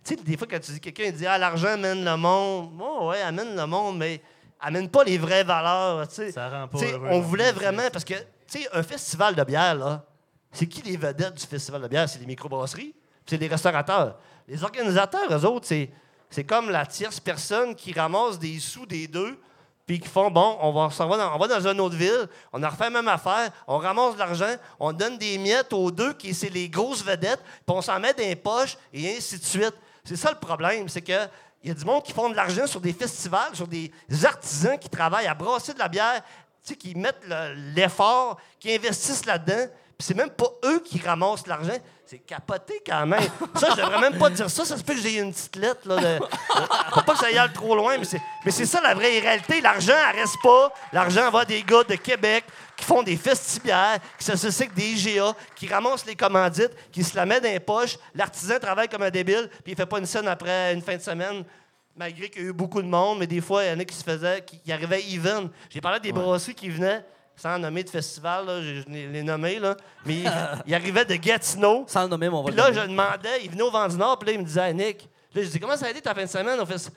Tu sais, des fois, quand tu dis quelqu'un il dit Ah, l'argent amène le monde. Oh, ouais, amène le monde, mais amène pas les vraies valeurs. Tu sais. Ça rend pas Tu sais, heureux on voulait vraiment, parce que, tu sais, un festival de bière, là, c'est qui les vedettes du festival de bière? C'est les microbrasseries, c'est les restaurateurs. Les organisateurs, eux autres, c'est, comme la tierce personne qui ramasse des sous des deux, puis qui font, bon, on va, dans, on va dans une autre ville, on a refait la même affaire, on ramasse de l'argent, on donne des miettes aux deux, qui c'est les grosses vedettes, puis on s'en met dans les poches, et ainsi de suite. C'est ça le problème, c'est que il y a du monde qui font de l'argent sur des festivals, sur des artisans qui travaillent à brasser de la bière, tu sais, qui mettent le- l'effort, qui investissent là-dedans. Puis c'est même pas eux qui ramassent l'argent. C'est capoté quand même. Ça, je devrais même pas dire ça. Ça se peut que j'ai une petite lettre. Là, de... Faut pas que ça aille trop loin, mais c'est, mais c'est ça la vraie réalité. L'argent, elle reste pas. L'argent va à des gars de Québec qui font des festibières, qui s'associent avec des IGA, qui ramassent les commandites, qui se la mettent dans les poches. L'artisan travaille comme un débile, puis il fait pas une scène après une fin de semaine malgré qu'il y a eu beaucoup de monde, mais des fois, il y en a qui se faisaient, qui, qui arrivaient even. J'ai parlé des brasseries qui venaient, sans nommer de festival, là, je, je les nommais, là, mais ils, ils arrivaient de Gatineau. Sans le nommer, mais on va Puis là, je demandais, ils venaient au Vent du Nord, puis là, ils me disaient, Nick, là, je dis, comment ça a été ta fin de semaine? On fait.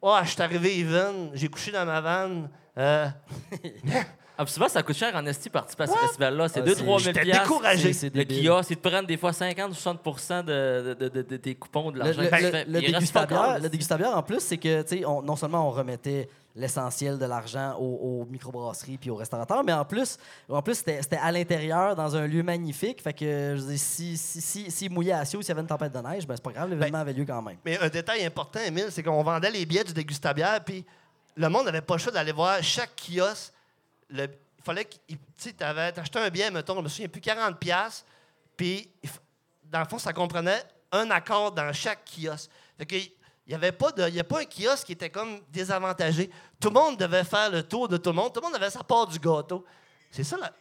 Oh, je suis arrivé even, j'ai couché dans ma vanne. Euh, Ah, puis souvent, ça coûte cher en esti participer à ce festival-là. C'est Ah, 2 c'est- 3 000 J'étais piastres. découragé. C'est- Le kiosque, ils te prennent des fois 50 ou 60 de, de, de, de tes coupons de l'argent. le- le- fais. le dégustabière, en plus, c'est que, tu sais, on- non seulement on remettait l'essentiel de l'argent aux, aux microbrasseries puis aux restaurateurs, mais en plus, en plus c'était c'était à l'intérieur, dans un lieu magnifique. Fait que, je veux dire, si, si, si, s'il mouillait à Sio, s'il y avait une tempête de neige, ben c'est pas grave, l'événement avait lieu quand même. Mais un détail important, Emile, c'est qu'on vendait les billets du dégustabière, puis le monde n'avait pas le choix d'aller voir chaque kiosque. Le- il fallait que tu sais, t'avais- t'achetais un billet, mettons, je me souviens plus, 40 pièces puis il f- dans le fond, ça comprenait un accord dans chaque kiosque. Fait que, il n'y avait pas de, il y a pas un kiosque qui était comme désavantagé. Tout le monde devait faire le tour de tout le monde. Tout le monde avait sa part du gâteau. C'est ça, la-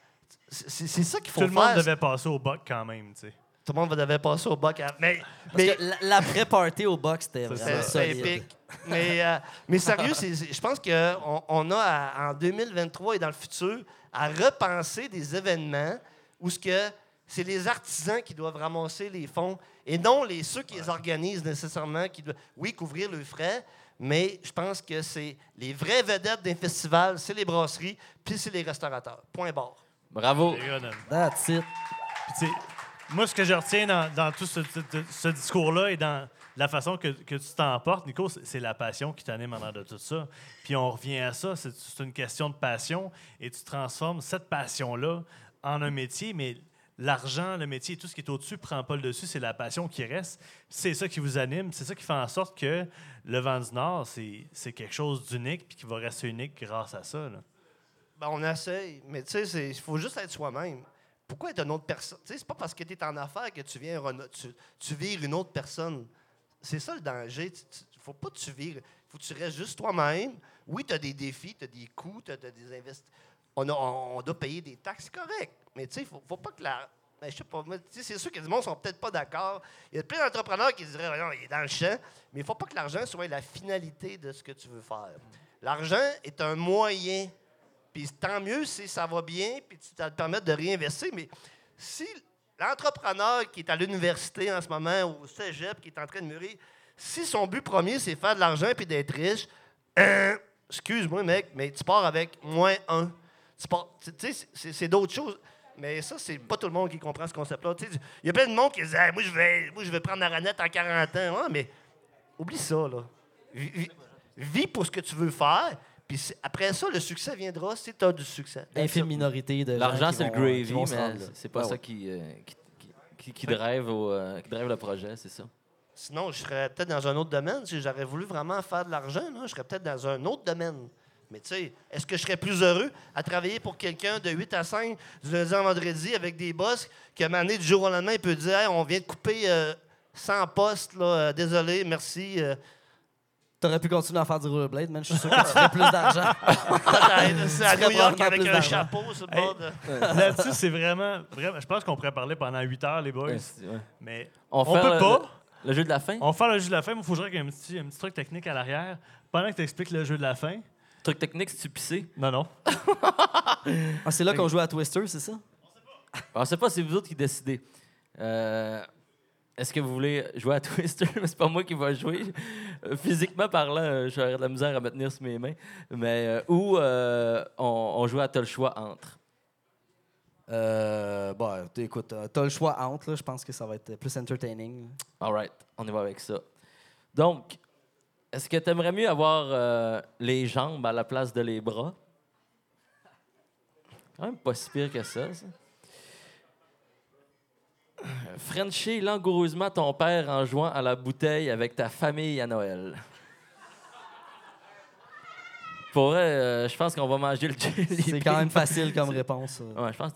c'est c'est ça qu'il faut Tout le faire. monde devait passer au boc quand même, tu sais. Tout le monde devait passer au bac. à- Mais, Parce mais- que l- l'après-party au box, c'était vraiment solide. épique. Mais, euh, mais sérieux, je pense qu'on on a à- en 2023 et dans le futur à repenser des événements où ce que c'est les artisans qui doivent ramasser les fonds et non les ceux qui les organisent nécessairement qui doivent oui couvrir le frais. Mais je pense que c'est les vraies vedettes d'un festival, c'est les brasseries, puis c'est les restaurateurs. Point barre. Bravo. That's it. Moi, ce que je retiens dans, dans tout ce, discours-là et dans la façon que, que tu t'emportes, Nico, c'est la passion qui t'anime en arrière de tout ça. Puis on revient à ça, c'est une question de passion et tu transformes cette passion-là en un métier, mais l'argent, le métier, tout ce qui est au-dessus prend pas le dessus, c'est la passion qui reste. C'est ça qui vous anime, c'est ça qui fait en sorte que le vent du Nord, c'est quelque chose d'unique puis qui va rester unique grâce à ça. Ben, on essaye, mais tu sais, il faut juste être soi-même. Pourquoi être une autre personne? C'est pas parce que tu es en affaires que tu viens tu, tu vires une autre personne. C'est ça le danger. Il faut pas que tu vires. faut que tu restes juste toi-même. Oui, tu as des défis, tu as des coûts, tu as, des investissements. On, doit payer des taxes, correct. Mais tu sais, faut, faut pas que la. Ben, je sais pas. C'est sûr que du monde sont peut-être pas d'accord. Il y a plein d'entrepreneurs qui diraient Voyons, il est dans le champ. Mais il faut pas que l'argent soit la finalité de ce que tu veux faire. L'argent est un moyen. Puis tant mieux si ça va bien, puis tu vas te permettre de réinvestir. Mais si l'entrepreneur qui est à l'université en ce moment, au cégep, qui est en train de mûrir, si son but premier, c'est faire de l'argent puis d'être riche, euh, excuse-moi, mec, mais tu pars avec moins un. Tu pars- tu sais, c'est- d'autres choses. Mais ça, c'est pas tout le monde qui comprend ce concept-là. Il y a plein de monde qui dit moi, je vais, moi, je prendre la ranette en 40 ans. Mais oublie ça, là. Vis pour ce que tu veux faire. Puis après ça, le succès viendra si tu as du succès. Infime minorité de L'argent, c'est le qui gravy, mais c'est pas Ouais, ça ouais. qui, euh, qui, qui, drive au, euh, qui drive le projet, c'est ça. Sinon, je serais peut-être dans un autre domaine. Si j'aurais voulu vraiment faire de l'argent, je serais peut-être dans un autre domaine. Mais tu sais, est-ce que je serais plus heureux à travailler pour quelqu'un de 8 à 5 du lundi au vendredi avec des boss qu'à un moment donné, du jour au lendemain, il peut dire Hey, on vient de couper euh, 100 postes, là, euh, désolé, merci. T'aurais pu continuer à faire du rollerblade, man. Je suis sûr que tu ferais plus d'argent. c'est à New York avec un chapeau sur le Hey. bord de. Là-dessus, c'est vraiment, vraiment. Je pense qu'on pourrait parler pendant 8 heures, les boys. Ouais, c'est- ouais. Mais On, on fait peut le- pas. Le, le jeu de la fin? On va faire le jeu de la fin, mais il faut que je règle un petit, un petit truc technique à l'arrière. Pendant que tu expliques le jeu de la fin. Truc technique, c'est tu pissé? Non, non. Ah, c'est là qu'on joue à Twister, c'est ça? On sait pas, c'est vous autres qui décidez. Euh, Est-ce que vous voulez jouer à Twister? Mais c'est pas moi qui vais jouer. Euh, Physiquement parlant, euh, j'aurais de la misère à me tenir sur mes mains. Mais euh, ou euh, on, on joue à T'as le choix entre? Euh, bon, t- écoute, t'as le choix entre, là. Je pense que ça va être plus entertaining. All right, on y va avec ça. Donc, est-ce que tu aimerais mieux avoir les jambes à la place de les bras? Quand même pas si pire que ça, ça. Frencher langoureusement ton père en jouant à la bouteille avec ta famille à Noël. Pour vrai, euh, je pense qu'on va manger le jelly C'est quand même facile comme réponse. Ouais, je pense.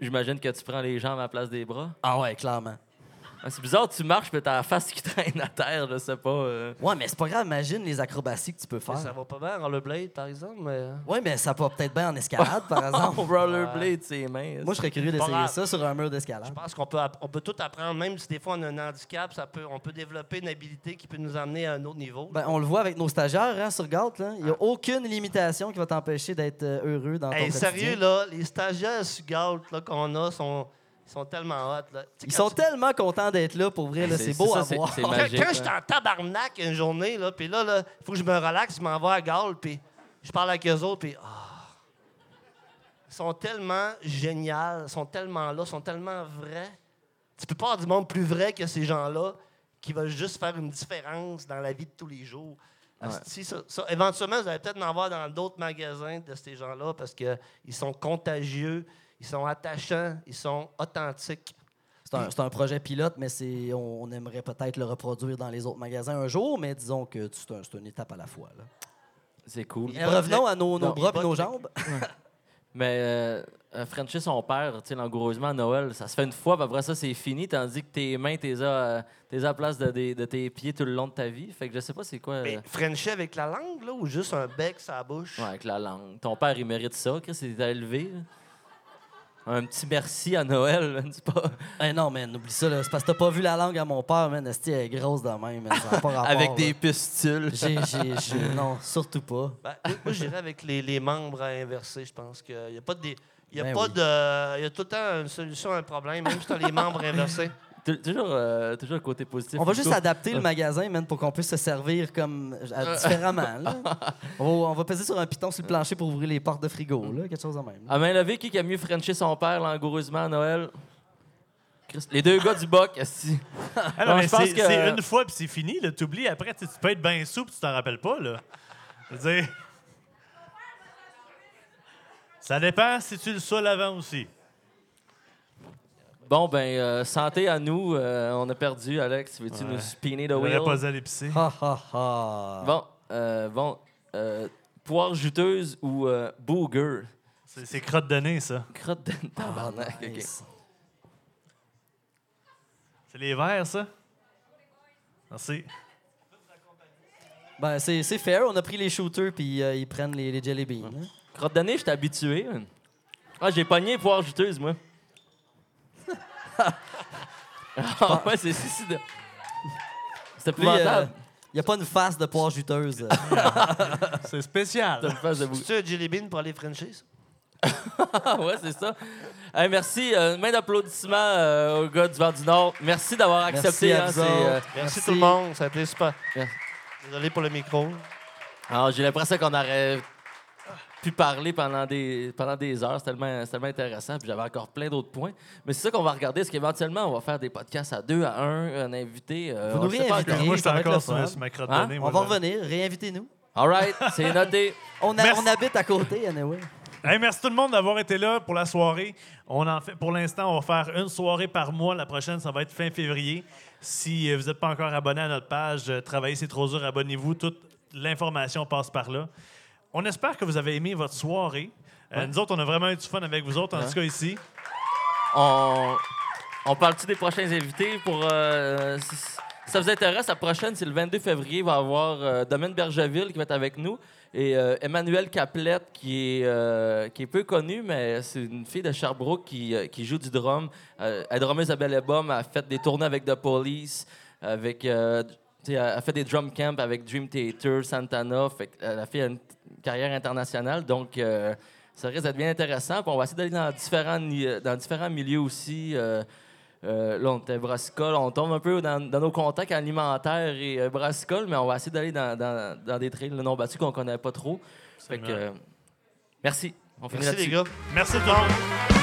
J'imagine que tu prends les jambes à la place des bras. Ah ouais, clairement. Ah, c'est bizarre, tu marches, mais t'as la face qui traîne à terre, je sais pas. euh. Ouais, mais c'est pas grave, imagine les acrobaties que tu peux Ça faire. va pas bien en le blade, par exemple. Mais... Ouais, mais ça va peut-être bien en escalade, par exemple. On rollerblade ses mains. Moi, je serais curieux Pas d'essayer grave. ça sur un mur Je d'escalade. pense qu'on peut, app- on peut tout apprendre, même si des fois on a un handicap, ça peut, on peut développer une habilité qui peut nous amener à un autre niveau. Ben, on le voit avec nos stagiaires hein, sur Galt. là. Il n'y a aucune limitation qui va t'empêcher d'être euh, heureux dans ton Hey, quotidien. sérieux, là, les stagiaires sur Galt là, qu'on a sont, sont tellement hot. Là. Ils sont tu- tellement contents d'être là, pour vrai. là, C'est- beau ça, à voir. Quand, magique, quand j'étais hein. en tabarnak une journée, là, puis là, il faut que je me relaxe, je m'en vais à Galt, puis je parle avec eux autres, puis ah. ils sont tellement géniaux, ils sont tellement là, ils sont tellement vrais. Tu peux pas avoir du monde plus vrai que ces gens-là qui veulent juste faire une différence dans la vie de tous les jours. Ça- éventuellement, vous allez peut-être en voir dans d'autres magasins de ces gens-là parce qu'ils sont contagieux, ils sont attachants, ils sont authentiques. C'est un, projet pilote, mais c'est, on, on aimerait peut-être le reproduire dans les autres magasins un jour, mais disons que c'est, un- c'est une étape à la fois. là. C'est cool. Et revenons à nos, nos Non, bras et nos jambes. Mais euh, euh, Frencher son père, langoureusement à Noël, ça se fait une fois, puis après ça, c'est fini, tandis que tes mains, t'es à, euh, t'es à la place de, tes pieds tout le long de ta vie. Fait que je sais pas c'est quoi. euh, Mais Frencher avec la langue, là, ou juste un bec sur la bouche? ouais, avec la langue. Ton père, il mérite ça, Chris, il t'a élevé. là. Un petit merci à Noël, man, c'est pas. Eh non, man, oublie ça. là. C'est parce que t'as pas vu la langue à mon père, man. Esti, elle est grosse de même, man. Ça a pas rapport, Avec là. des. J'ai, j'ai, j'ai- non, surtout pas. Ben, moi, moi, j'irais avec les, les membres à inverser. Je pense qu'il n'y a pas de. dé- Il y a Ben pas oui. de. Il y a tout le temps une solution à un problème, même si tu as les membres inversés. Tou- Toujours, euh, toujours le côté positif. On va juste adapter le magasin, man, pour qu'on puisse se servir comme à- différemment. là. On, va, on va peser sur un piton sur le plancher pour ouvrir les portes de frigo, là, quelque chose de même. là. À main levée, qui a mieux Frenché son père langoureusement à Noël? Les deux gars du boc, esti. Ah non, Non, mais je pense c'est que- c'est une fois puis c'est fini. là. T'oublies après, tu sais, tu peux être bien sous puis tu t'en rappelles pas. Là. Je veux dire, ça dépend si tu le saoules avant aussi. Bon, ben, euh, santé à nous. Euh, on a perdu, Alex. Veux-tu Ouais. nous spinner the J'aurais wheel? pas à l'épicer. Ha, ha, ha. Bon, euh, bon. Euh, poire juteuse ou euh, booger? C'est c'est crotte de nez, ça. Crotte de Ah, tabarnak. ok. nice. C'est les verts, ça? Merci. Ben, c'est, c'est fair. On a pris les shooters, puis euh, ils prennent les, les jelly beans. hein. Crotte de nez, je suis habitué. Ah, j'ai pogné poire juteuse, moi. Ah, ouais, c'est c'est- c'est- C'est Lui, euh, épouvantable. il n'y a pas une face de poire juteuse. C'est spécial. C'est-tu un Jelly Bean pour aller Frenchies? Ah ouais, c'est ça. Hey, merci. euh, main d'applaudissement euh, aux gars du Vent du Nord. Merci d'avoir accepté. Merci à hein, vous c'est, autres. euh, Merci, tout le monde, ça a été super. Merci. Désolé pour le micro. alors, j'ai l'impression qu'on aurait pu parler pendant des, pendant des heures. C'est tellement, intéressant. Puis j'avais encore plein d'autres points. Mais c'est ça qu'on va regarder. Est-ce qu'éventuellement, on va faire des podcasts à deux, à un, un invité? euh, Vous nous réinvitez. Moi, je suis encore sur, sur ma crotte Hein? On moi, va là. revenir, réinvitez-nous. All right, c'est noté. On, a- on habite à côté, anyway. Hey, merci tout le monde d'avoir été là pour la soirée. On en fait, pour l'instant, on va faire une soirée par mois. La prochaine, ça va être fin février. Si vous n'êtes pas encore abonné à notre page, euh, Travailler c'est trop dur, abonnez-vous. Toute l'information passe par là. On espère que vous avez aimé votre soirée. Euh, Nous autres, on a vraiment eu du fun avec vous autres, en Ouais. tout cas ici. On, on parle-tu des prochains invités pour. euh, si, si ça vous intéresse, la prochaine, c'est le 22 février. Il va y avoir euh, Domaine Bergeville qui va être avec nous et euh, Emmanuel Caplette qui est, qui est peu connu, mais c'est une fille de Sherbrooke qui, qui joue du drum. Elle est à Belle elle a fait des tournées avec The Police, avec. elle a fait des drum camps avec Dream Theater, Santana. Fait que elle a une carrière internationale. Donc, euh, ça risque d'être bien intéressant. Puis on va essayer d'aller dans différents, ni- dans différents milieux aussi. Euh, euh, là, on était brassicole. On tombe un peu dans, dans nos contacts alimentaires et euh, brassicole, mais on va essayer d'aller dans, dans- dans des trails non battus qu'on connaît pas trop. Fait que, euh, merci. On finit Merci, les gars. Merci tout le monde.